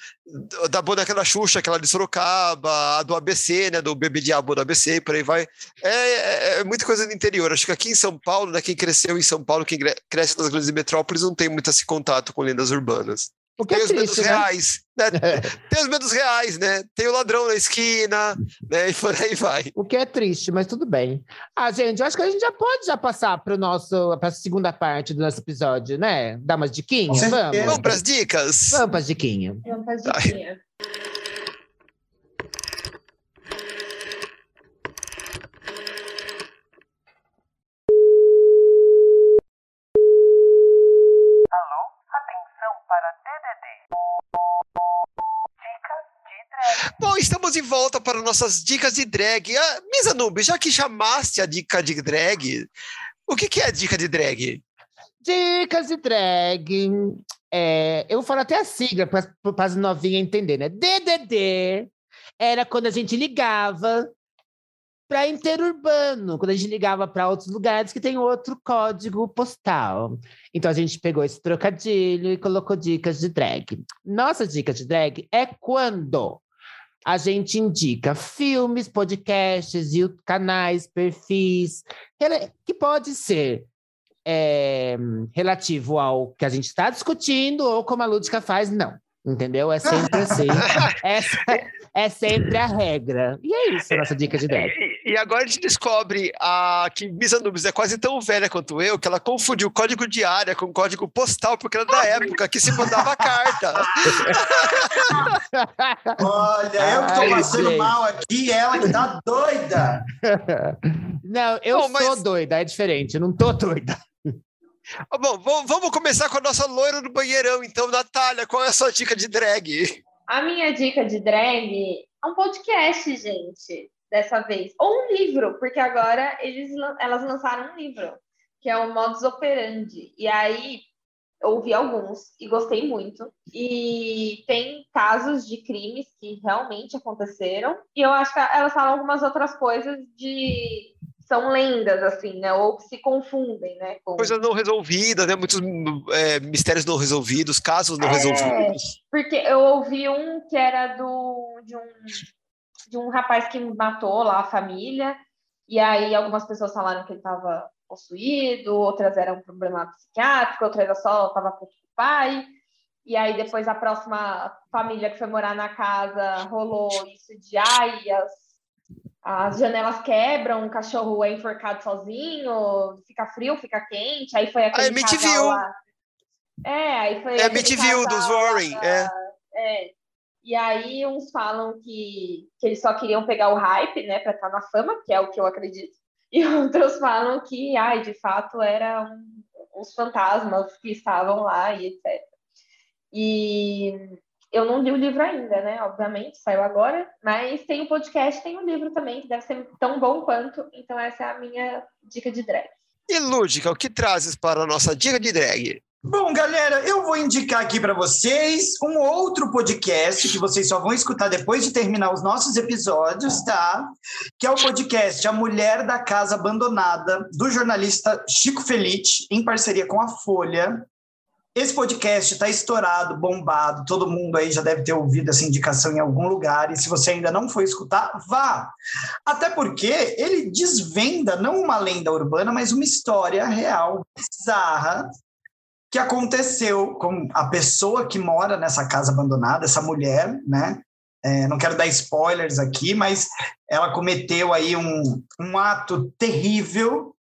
da boneca da Xuxa, aquela de Sorocaba, a do ABC, né? Do Bebê Diabo do ABC, e por aí vai. É, é- é muita coisa do interior. Acho que aqui em São Paulo, né? Quem cresceu em São Paulo, quem cresce nas grandes metrópoles, não tem muito esse contato com lendas urbanas. O que Tem é os medos triste, né? reais, né? Tem os medos reais, né? Tem o ladrão na esquina, né? E por aí vai. O que é triste, mas tudo bem. Ah, gente, eu acho que a gente já pode já passar para nosso para a segunda parte do nosso episódio, né? Dar umas diquinhas, vamos? Vamos para as dicas? Vamos para as diquinhas. Vamos fazer Ai. diquinha. Atenção para DDD. Dica de drag. Bom, estamos de volta para nossas dicas de drag. Ah, Misa Noob, já que chamaste a dica de drag, o que, que é dica de drag? Dicas de drag. É, eu falar até a sigla para as novinhas entenderem, né? DDD era quando a gente ligava para interurbano, quando a gente ligava para outros lugares que tem outro código postal. Então a gente pegou esse trocadilho e colocou dicas de drag. Nossa dica de drag é quando a gente indica filmes, podcasts, e canais, perfis, que pode ser é, relativo ao que a gente está discutindo ou como a Lúdica faz, não. Entendeu? É sempre assim. Essa é sempre a regra. E é isso, a nossa dica de drag. E, agora a gente descobre a, que Misa Noobs é quase tão velha quanto eu, que ela confundiu código de área com código postal, porque era da época que se mandava carta. Olha, eu que tô Ai, passando gente. mal aqui, ela que tá doida. Não, eu Bom, sou mas- doida, é diferente, eu não tô doida. Ah, Bom, vamos, vamos começar com a nossa loira do banheirão, então, Natália, qual é a sua dica de drag? A minha dica de drag é um podcast, gente, dessa vez. Ou um livro, porque agora eles, elas lançaram um livro, que é o Modus Operandi. E aí ouvi alguns e gostei muito. E tem casos de crimes que realmente aconteceram. E eu acho que elas falam algumas outras coisas de são lendas, assim, né? Ou que se confundem, né? Com... Coisas não resolvidas, né? Muitos é, mistérios não resolvidos, casos não É. resolvidos. Porque eu ouvi um que era do de um, de um rapaz que matou lá a família, e aí algumas pessoas falaram que ele estava possuído, outras eram um problema psiquiátrico, outras era só estava com o pai. E aí depois a próxima família que foi morar na casa rolou isso de ai, as, as janelas quebram, o cachorro é enforcado sozinho, fica frio, fica quente, aí foi aquele Ah, é casal lá. É, aí foi É aquele MTV dos Warren, da- é. é. E aí uns falam que, que eles só queriam pegar o hype, né, para estar na fama, que é o que eu acredito. E outros falam que, ai, de fato eram os fantasmas que estavam lá e etc. E eu não li o livro ainda, né? Obviamente, saiu agora, mas tem o podcast, tem o livro também, que deve ser tão bom quanto. Então, essa é a minha dica de drag. E Lúdica, o que trazes para a nossa dica de drag? Bom, galera, eu vou indicar aqui para vocês um outro podcast que vocês só vão escutar depois de terminar os nossos episódios, tá? Que é o podcast A Mulher da Casa Abandonada, do jornalista Chico Felite, em parceria com a Folha. Esse podcast está estourado, bombado, todo mundo aí já deve ter ouvido essa indicação em algum lugar, e se você ainda não foi escutar, vá! Até porque ele desvenda não uma lenda urbana, mas uma história real, bizarra, que aconteceu com a pessoa que mora nessa casa abandonada, essa mulher, né? É, não quero dar spoilers aqui, mas ela cometeu aí um, um ato terrível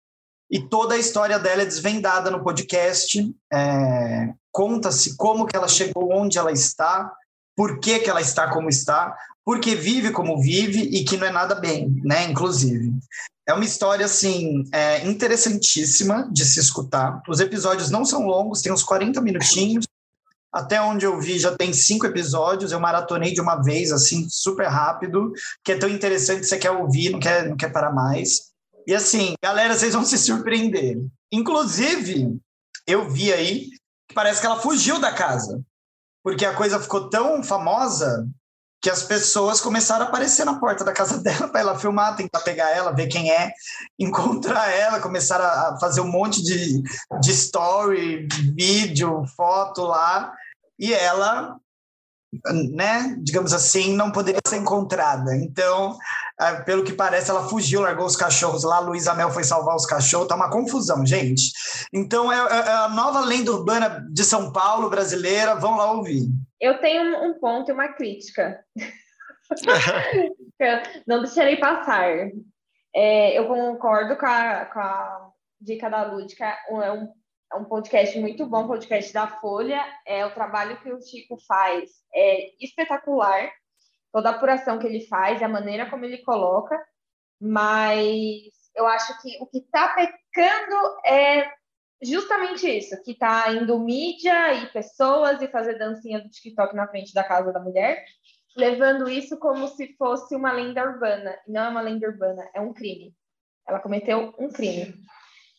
e toda a história dela é desvendada no podcast. É, Conta-se como que ela chegou onde ela está, por que, que ela está como está, porque vive como vive e que não é nada bem, né? Inclusive. É uma história, assim, é, interessantíssima de se escutar. Os episódios não são longos, tem uns 40 minutinhos. Até onde eu vi, já tem cinco episódios. Eu maratonei de uma vez, assim, super rápido, que é tão interessante, você quer ouvir, não quer, não quer parar mais. E assim, galera, vocês vão se surpreender. Inclusive, eu vi aí que parece que ela fugiu da casa, porque a coisa ficou tão famosa que as pessoas começaram a aparecer na porta da casa dela para ela filmar, tentar pegar ela, ver quem é, encontrar ela, começaram a fazer um monte de, de story, vídeo, foto lá, e ela, né, digamos assim, não poderia ser encontrada. Então, ah, pelo que parece, ela fugiu, largou os cachorros lá, Luísa Mel foi salvar os cachorros, tá uma confusão, gente. Então, é, é a nova lenda urbana de São Paulo, brasileira, vão lá ouvir. Eu tenho um, um ponto e uma crítica. não deixarei passar. É, eu concordo com a, com a dica da Lúdica. É um, é um podcast muito bom, podcast da Folha. É o trabalho que o Chico faz é espetacular. Toda a apuração que ele faz, a maneira como ele coloca. Mas eu acho que o que está pecando é justamente isso, que tá indo mídia e pessoas e fazer dancinha do TikTok na frente da casa da mulher, levando isso como se fosse uma lenda urbana. Não é uma lenda urbana, é um crime. Ela cometeu um crime.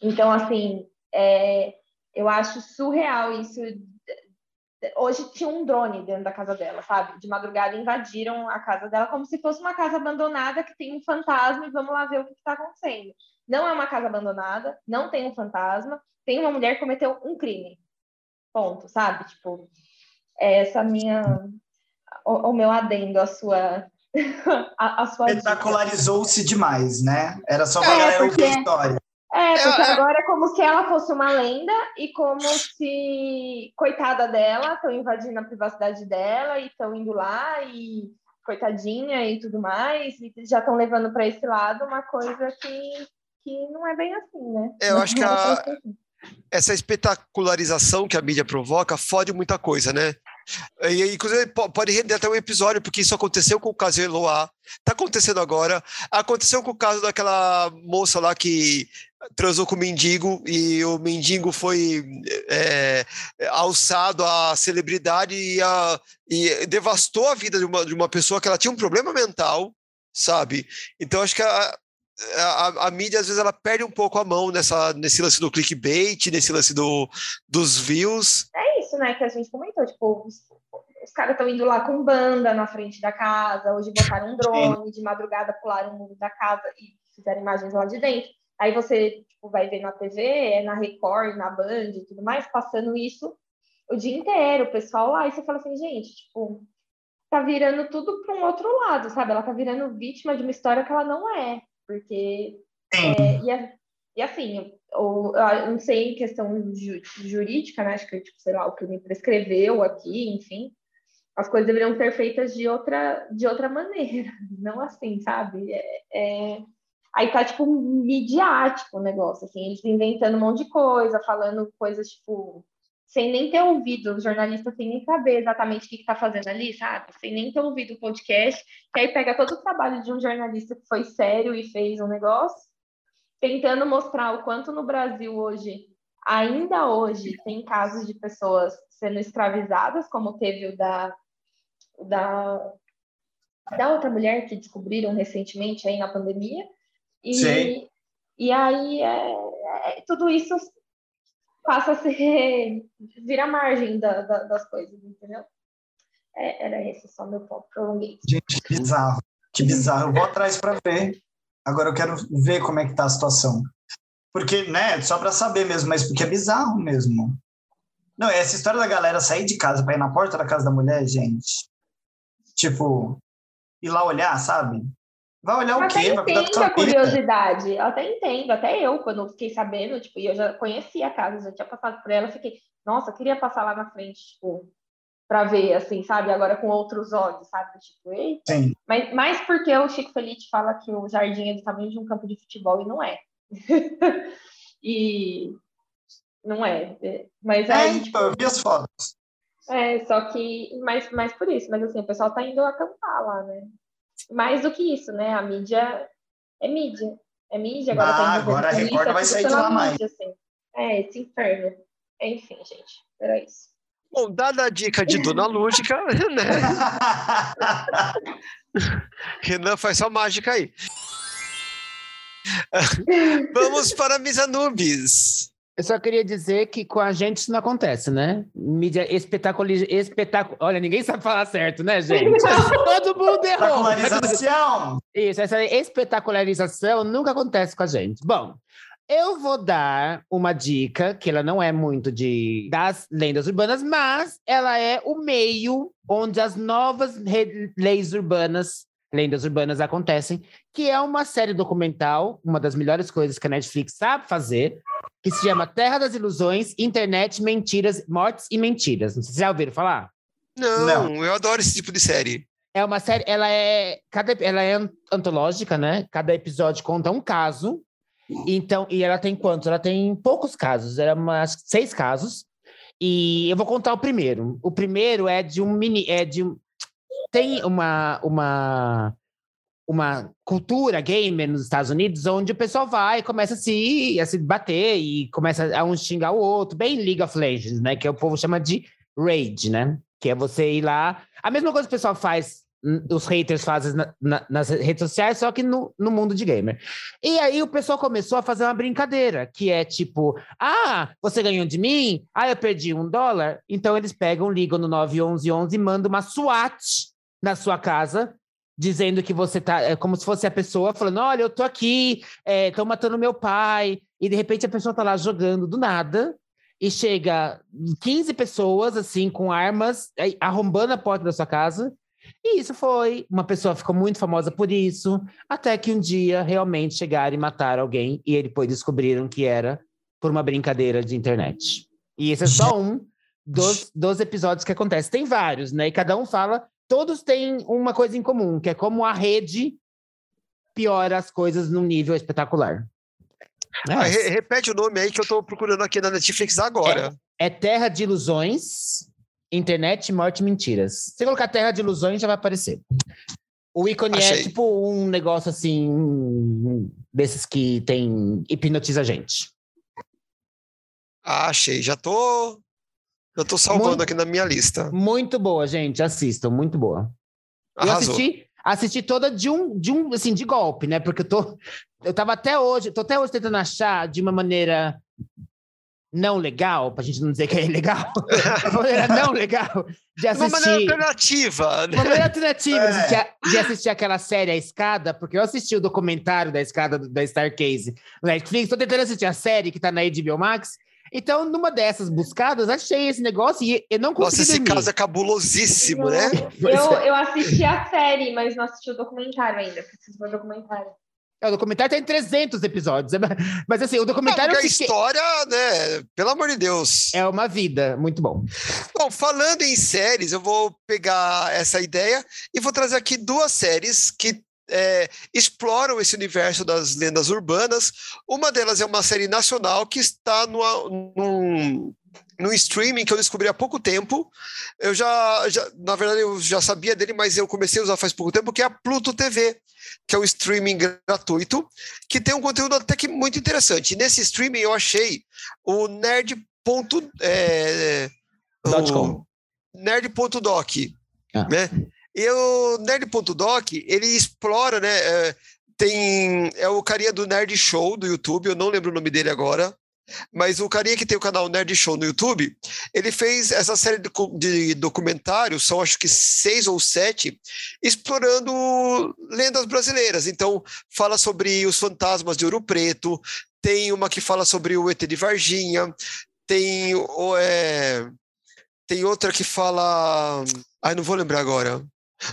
Então, assim, é, eu acho surreal isso. Hoje tinha um drone dentro da casa dela, sabe? De madrugada invadiram a casa dela como se fosse uma casa abandonada que tem um fantasma e vamos lá ver o que está acontecendo. Não é uma casa abandonada, não tem um fantasma, tem uma mulher que cometeu um crime. Ponto, sabe? Tipo, é essa minha. O, o meu adendo, a sua. a, a. Espetacularizou-se demais, né? Era só pra É, galera porque- ouvir a história. É, porque é. agora é como se ela fosse uma lenda e como se, coitada dela, estão invadindo a privacidade dela e estão indo lá e coitadinha e tudo mais, e já estão levando para esse lado uma coisa que, que não é bem assim, né? Eu acho que é a- assim. essa espetacularização que a mídia provoca fode muita coisa, né? E, inclusive, po- pode render até um episódio, porque isso aconteceu com o caso Eloá, tá acontecendo agora, aconteceu com o caso daquela moça lá que transou com o mendigo e o mendigo foi é, alçado à celebridade e, a- e devastou a vida de uma, de uma pessoa que ela tinha um problema mental, sabe? Então, acho que a- a, a mídia, às vezes, ela perde um pouco a mão nessa, nesse lance do clickbait, nesse lance do, dos views. É isso, né, que a gente comentou, tipo, os, os caras estão indo lá com banda na frente da casa, hoje botaram um drone, de madrugada pularam o muro da casa e fizeram imagens lá de dentro. Aí você tipo, vai ver na TV, é na Record, na Band e tudo mais, passando isso o dia inteiro, o pessoal lá, e você fala assim, gente, tipo, tá virando tudo para um outro lado, sabe? Ela tá virando vítima de uma história que ela não é, porque. É, e, a- e assim, ou, eu não sei em questão ju- jurídica, né? Acho que, tipo, sei lá, o que me prescreveu aqui, enfim, as coisas deveriam ser feitas de outra, de outra maneira, não assim, sabe? É, é- Aí tá, tipo, midiático o negócio, assim, eles inventando um monte de coisa, falando coisas, tipo, sem nem ter ouvido, o jornalista sem nem saber exatamente o que está fazendo ali, sabe? Sem nem ter ouvido o podcast, que aí pega todo o trabalho de um jornalista que foi sério e fez um negócio, tentando mostrar o quanto no Brasil hoje, ainda hoje, tem casos de pessoas sendo escravizadas, como teve o da, da, da outra mulher que descobriram recentemente aí na pandemia. E, Sim. e aí é, é- tudo isso passa a ser vira margem da- da- das coisas, entendeu? É, era esse só meu ponto prolonguei. Gente, que bizarro. Que bizarro. Eu vou atrás para ver. Agora eu quero ver como é que tá a situação. Porque, né, só para saber mesmo, mas porque é bizarro mesmo. Não, essa história da galera sair de casa para ir na porta da casa da mulher, gente. Tipo, ir lá olhar, sabe? Vai olhar Eu o até quê? Da entendo a curiosidade, eu até entendo, até eu, quando fiquei sabendo, tipo, e eu já conhecia a casa, já tinha passado por ela, fiquei, nossa, eu queria passar lá na frente, tipo, pra ver, assim, sabe? Agora com outros olhos, sabe? Tipo, ei. Sim. Mas, mas porque o Chico Felite fala que o jardim é do tamanho de um campo de futebol e não é. e não é. é. Mas É, tipo, eu vi as fotos. é, só que, mais, mais por isso, mas assim, o pessoal tá indo acampar lá, né? Mais do que isso, né? A mídia é mídia. É mídia, agora Ah, tá agora a Record vai sair de lá mais. mídia, assim. É, esse inferno. Enfim, gente, era isso. Bom, dada a dica de Dona Lúdica, né? Renan faz sua mágica aí. Vamos para Miss Anubis. Eu só queria dizer que com a gente isso não acontece, né? Mídia espetacular. Espetacu... Olha, ninguém sabe falar certo, né, gente? Todo mundo errou. Espetacularização. Isso, essa espetacularização nunca acontece com a gente. Bom, eu vou dar uma dica, que ela não é muito de das lendas urbanas, mas ela é o meio onde as novas leis urbanas, lendas urbanas acontecem, que é uma série documental, uma das melhores coisas que a Netflix sabe fazer, que se chama Terra das Ilusões, Internet, Mentiras, Mortes e Mentiras. Não sei se vocês já ouviram falar. Não, Não. eu adoro esse tipo de série. É uma série, ela é, cada, ela é an- antológica, né? Cada episódio conta um caso. Então, e ela tem quantos? Ela tem poucos casos, era umas seis casos. E eu vou contar o primeiro. O primeiro é de um mini, é de um, tem uma uma uma cultura gamer nos Estados Unidos onde o pessoal vai e começa a se, a se bater e começa a um xingar o outro, bem League of Legends, né? Que o povo chama de raid, né? Que é você ir lá. A mesma coisa que o pessoal faz, hum, os haters fazem na- na- nas redes sociais, só que no, no mundo de gamer. E aí o pessoal começou a fazer uma brincadeira, que é tipo, ah, você ganhou de mim? Ah, eu perdi um dólar? Então eles pegam, ligam no 911 e mandam uma SWAT na sua casa, dizendo que você tá, é como se fosse a pessoa falando, olha, eu tô aqui, estão matando meu pai, e de repente a pessoa tá lá jogando do nada, e chega 15 pessoas, assim, com armas, arrombando a porta da sua casa, e isso foi, uma pessoa ficou muito famosa por isso, até que um dia realmente chegaram e mataram alguém, e depois descobriram que era por uma brincadeira de internet. E esse é só um dos, dos episódios que acontece. Tem vários, né? E cada um fala, todos têm uma coisa em comum, que é como a rede piora as coisas num nível espetacular. É, Ah, re- repete o nome aí que eu tô procurando aqui na Netflix agora. é Terra de Ilusões, Internet, Morte e Mentiras. Se colocar Terra de Ilusões, já vai aparecer. O ícone é Achei. tipo um negócio assim, desses que tem hipnotiza a gente. Ah, achei. Já tô. Já tô salvando Muito- aqui na minha lista. Muito boa, gente. Assistam, muito boa. Eu Arrasou. assisti, assisti toda de um, de um, assim, de golpe, né? Porque eu tô, eu tava até hoje, tô até hoje tentando achar de uma maneira não legal, pra gente não dizer que é ilegal, uma maneira não legal de Uma maneira assistir. alternativa. né? Uma maneira alternativa É. de, assistir- de assistir aquela série A Escada, porque eu assisti o documentário da escada da Starcase no Netflix, tô tentando assistir a série que tá na HBO Max. Então, numa dessas buscadas, achei esse negócio e eu não consegui Nossa, esse dormir. caso é cabulosíssimo, né? Pois Eu, é. eu assisti a série, mas não assisti o documentário ainda. Preciso ver o documentário. É, o documentário tem 300 episódios, mas assim, o Não, documentário porque a eu fiquei- história, né? Pelo amor de Deus. é uma vida, muito bom. Bom, falando em séries, eu vou pegar essa ideia e vou trazer aqui duas séries que é, exploram esse universo das lendas urbanas. Uma delas é uma série nacional que está no, num, num streaming que eu descobri há pouco tempo. Eu já, já, na verdade, eu já sabia dele, mas eu comecei a usar faz pouco tempo, que é a Pluto TV, que é um streaming gratuito, que tem um conteúdo até que muito interessante. Nesse streaming eu achei o nerd. Ponto, é, o. Nerd.doc, Ah. né? E o Nerd.doc, ele explora, né? é, tem é o carinha do Nerd Show do YouTube, eu não lembro o nome dele agora, mas o carinha que tem o canal Nerd Show no YouTube, ele fez essa série de, cu- de documentários, são acho que seis ou sete, explorando lendas brasileiras. Então, fala sobre os fantasmas de Ouro Preto, tem uma que fala sobre o ET de Varginha, tem é, tem outra que fala. Ai, não vou lembrar agora.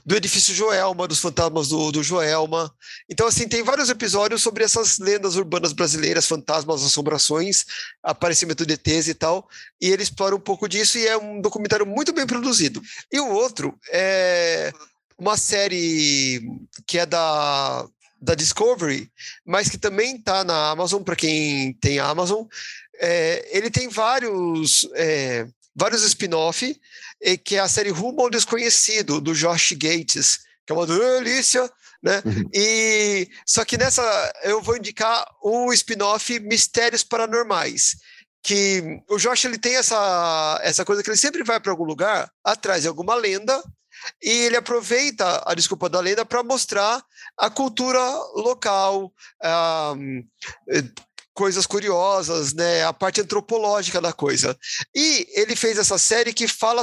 Do edifício Joelma, dos fantasmas do, do Joelma. Então, assim, tem vários episódios sobre essas lendas urbanas brasileiras, fantasmas, assombrações, aparecimento de ETs e tal. E ele explora um pouco disso e é um documentário muito bem produzido. E o outro é uma série que é da, da Discovery, mas que também está na Amazon, para quem tem Amazon. É, ele tem vários. é, vários spin-off, e que é a série Rumo ao Desconhecido, do Josh Gates, que é uma delícia, né? Uhum. E só que nessa eu vou indicar o spin-off Mistérios Paranormais, que o Josh ele tem essa essa coisa que ele sempre vai para algum lugar atrás de alguma lenda e ele aproveita a desculpa da lenda para mostrar a cultura local, ah, eh, coisas curiosas, né, a parte antropológica da coisa. E ele fez essa série que fala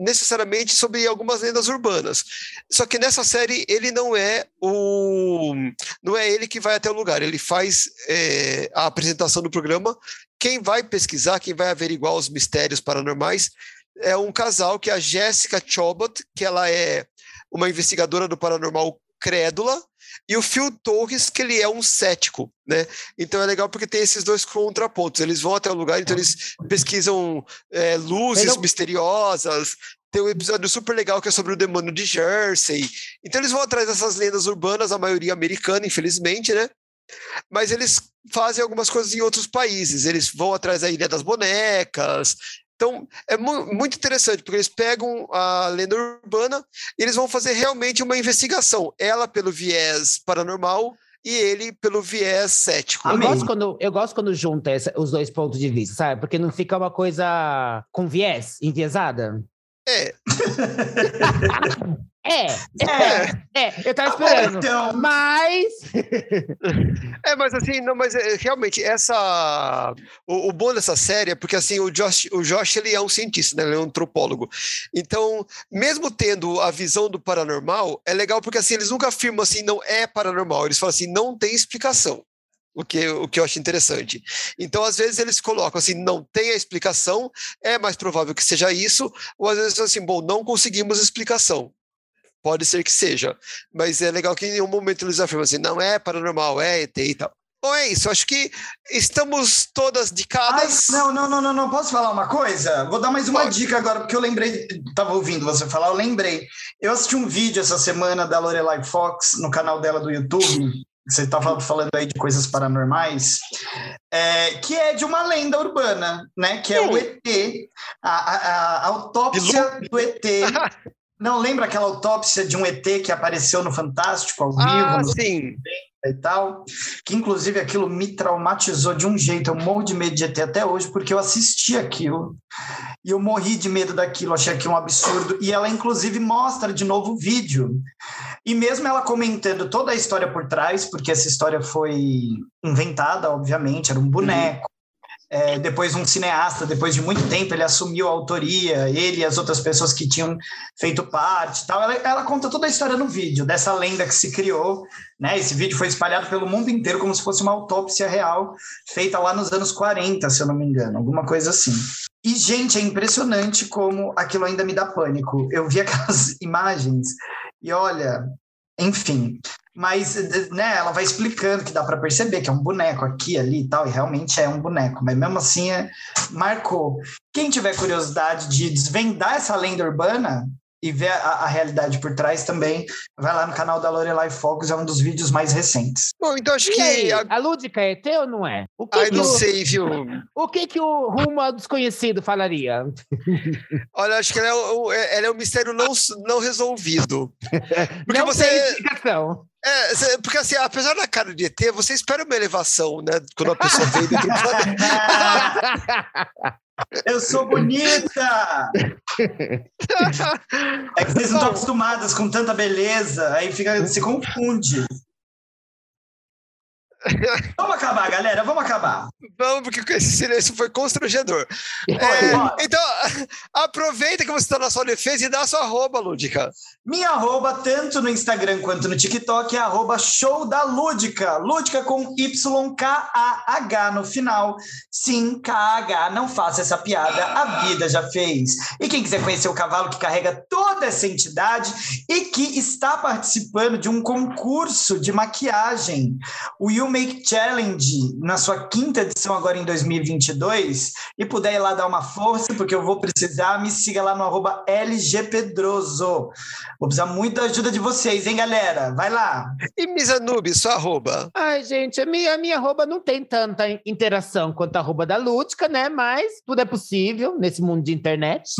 necessariamente sobre algumas lendas urbanas. Só que nessa série ele não é o não é ele que vai até o lugar, ele faz eh, a apresentação do programa. Quem vai pesquisar, quem vai averiguar os mistérios paranormais é um casal que é a Jessica Chobot, que ela é uma investigadora do paranormal crédula, e o Phil Torres, que ele é um cético, né? Então é legal porque tem esses dois contrapontos. Eles vão até o lugar, então eles pesquisam é, luzes Legal. misteriosas. Tem um episódio super legal que é sobre o demônio de Jersey. Então eles vão atrás dessas lendas urbanas, a maioria americana, infelizmente, né? Mas eles fazem algumas coisas em outros países. Eles vão atrás da Ilha das Bonecas. Então, é mu- muito interessante, porque eles pegam a lenda urbana e eles vão fazer realmente uma investigação. Ela pelo viés paranormal e ele pelo viés cético. Eu gosto, quando, eu gosto quando junta essa- os dois pontos de vista, sabe? Porque não fica uma coisa com viés, enviesada. É, É, É. é, eu tava esperando. Então, Mas. é, mas assim, não, mas é, realmente essa o, o bom dessa série é porque assim o Josh, o Josh ele é um cientista, né? Ele é um antropólogo. Então, mesmo tendo a visão do paranormal, é legal porque assim eles nunca afirmam assim não é paranormal. Eles falam assim não tem explicação. O que, o que eu acho interessante. Então, às vezes, eles colocam assim, não tem a explicação, é mais provável que seja isso, ou às vezes assim, bom, não conseguimos explicação. Pode ser que seja. Mas é legal que em nenhum momento eles afirmam assim, não é paranormal, é ET e tal. Bom, é isso. Acho que estamos todas Ai, dicadas. não, não, não, não, não. Posso falar uma coisa? Vou dar mais uma Pode. dica agora, porque eu lembrei, estava ouvindo você falar, eu lembrei. Eu assisti um vídeo essa semana da Lorelai Fox no canal dela do YouTube. Você estava falando aí de coisas paranormais, é, que é de uma lenda urbana, né? Que é o Hum. ET, a- a- a autópsia do ET. Não lembra aquela autópsia de um ET que apareceu no Fantástico ao vivo? Ah, sim. e tal, que inclusive aquilo me traumatizou de um jeito. Eu morro de medo de ET até hoje, porque eu assisti aquilo e eu morri de medo daquilo, achei aquilo um absurdo. E ela, inclusive, mostra de novo o vídeo. E mesmo ela comentando toda a história por trás, porque essa história foi inventada, obviamente, era um boneco. É, depois um cineasta, depois de muito tempo, ele assumiu a autoria, ele e as outras pessoas que tinham feito parte tal. Ela, ela conta toda a história no vídeo, dessa lenda que se criou. Né? Esse vídeo foi espalhado pelo mundo inteiro como se fosse uma autópsia real, feita lá nos anos 40, se eu não me engano, alguma coisa assim. E, gente, é impressionante como aquilo ainda me dá pânico. Eu vi aquelas imagens e olha, enfim, mas né, ela vai explicando que dá para perceber que é um boneco aqui, ali e tal, e realmente é um boneco, mas mesmo assim é, marcou. Quem tiver curiosidade de desvendar essa lenda urbana e ver a, a realidade por trás também, vai lá no canal da Lorelai Focus, é um dos vídeos mais recentes. Bom, então acho E que. aí, a- a Lúdica é teu ou não é? O que, Ai, que não o, sei, viu? o que que o rumo ao desconhecido falaria? Olha, acho que ela é, o- ela é um mistério não, não resolvido. Porque não você- tem explicação. É, porque assim, apesar da cara de ET, você espera uma elevação, né? Quando a pessoa vem do planeta. Eu sou bonita! É que vocês não estão acostumadas com tanta beleza, aí fica, se confunde. Vamos acabar, galera, vamos acabar. Vamos, porque esse silêncio foi constrangedor. É, então, aproveita que você está na sua defesa e dá a sua arroba, Lúdica. Minha arroba, tanto no Instagram quanto no TikTok, é arroba show da Lúdica. Lúdica com Y-K-A-H no final. Sim, K-H, não faça essa piada, a vida já fez. E quem quiser conhecer o cavalo que carrega toda essa entidade e que está participando de um concurso de maquiagem, o You Make Challenge, na sua quinta edição agora em 2022, e puder ir lá dar uma força, porque eu vou precisar, me siga lá no arroba LGPedroso. Vou precisar muito da ajuda de vocês, hein, galera? Vai lá. E Misanube, sua arroba. Ai, gente, a minha, a minha arroba não tem tanta interação quanto a arroba da Lúdica, né? Mas tudo é possível nesse mundo de internet.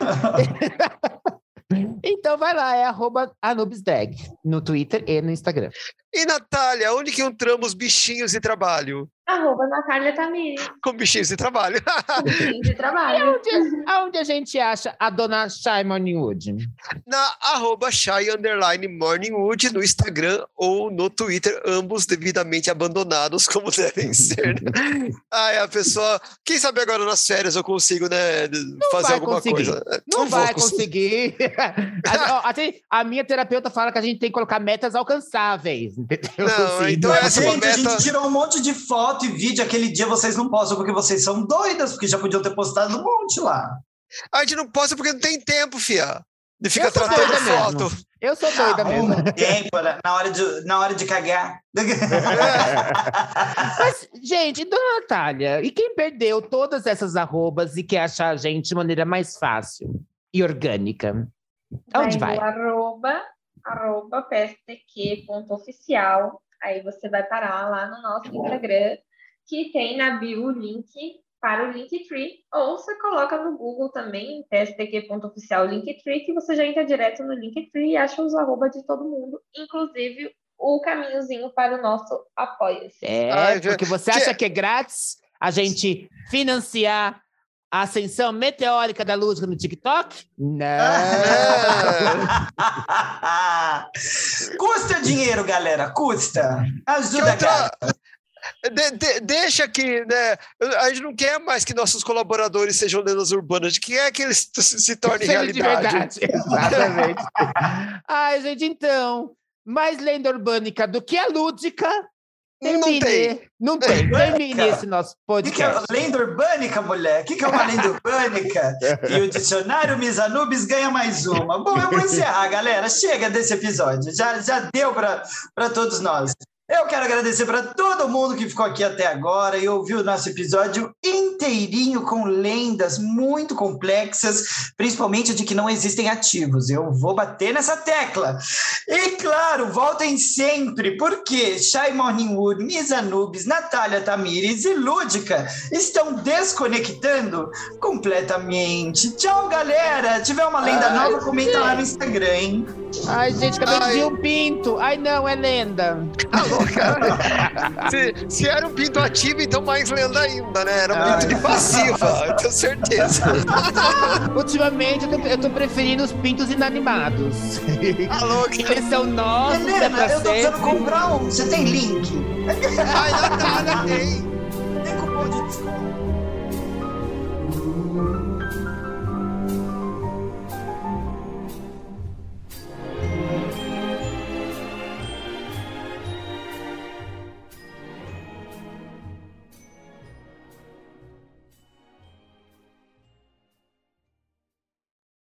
então vai lá, é arroba AnubisDrag no Twitter e no Instagram. E Natália, onde que entramos bichinhos de trabalho? Arroba Natália Tamiri, Com bichinhos de trabalho. fim de trabalho. Onde, aonde a gente acha a dona Shai Morningwood? na arroba Shy Underline Morningwood no Instagram ou no Twitter, ambos devidamente abandonados, como devem ser. né? Ai, a pessoa. Quem sabe agora nas férias eu consigo, né? fazer vai alguma conseguir. coisa. Não, vou vai conseguir. a, ó, até a minha terapeuta fala que a gente tem que colocar metas alcançáveis. Entendeu? Não, Assim, então não é essa é gente, a meta- gente tirou um monte de foto e vídeo. Aquele dia vocês não postam porque vocês são doidas, porque já podiam ter postado um monte lá. A gente não posta porque não tem tempo, fia. De ficar Eu tratando doida mesmo. foto. Eu sou doida mesmo. Arruma tempo né? na hora de, na hora de cagar. Mas, gente, dona Natália, e quem perdeu todas essas arrobas e quer achar a gente de maneira mais fácil e orgânica? Aonde vai? no Arroba, arroba pstq.oficial. Aí você vai parar lá no nosso Instagram, que tem na bio o link para o Linktree. Ou você coloca no Google também, pstq.oficial Linktree, que você já entra direto no Linktree e acha os arroba de todo mundo, inclusive o caminhozinho para o nosso Apoia-se. É, já- porque você acha que é grátis a gente financiar a ascensão meteórica da luz no TikTok? Não. custa dinheiro, galera, custa. Que Ajuda, cara. De- de- deixa que, né? A gente não quer mais que nossos colaboradores sejam lendas urbanas, a gente quer que eles se, se tornem Seja de realidade. verdade. Exatamente. Ai, gente, então, mais lenda urbânica do que a lúdica. Não tem. Não tem. Termine esse nosso O que, que é podcast. lenda urbânica, mulher? O que, que é uma lenda urbânica? E o dicionário Misanubis ganha mais uma. Bom, eu vou encerrar, galera. Chega desse episódio. Já, já deu para todos nós. Eu quero agradecer para todo mundo que ficou aqui até agora e ouviu o nosso episódio inteirinho com lendas muito complexas, principalmente de que não existem ativos. Eu vou bater nessa tecla. E claro, voltem sempre, porque Shai Morningwood, Misanubis, Natália Tamires e Lúdica estão desconectando completamente. Tchau, galera! Tiver uma lenda Ai, nova, comenta lá no Instagram, hein? Ai, gente, acabei de Ai. ver um pinto. Ai, não, é lenda. Louca? se, se era um pinto ativo, então mais lenda ainda, né? Era um Ai. pinto de passiva, eu tenho certeza. Ultimamente, eu tô, eu tô preferindo os pintos inanimados. Tá louca? Eles são nossos, é Helena, pra eu tô precisando comprar um. Você tem link? Ai, nada, nada tem. Tem cupom de desconto?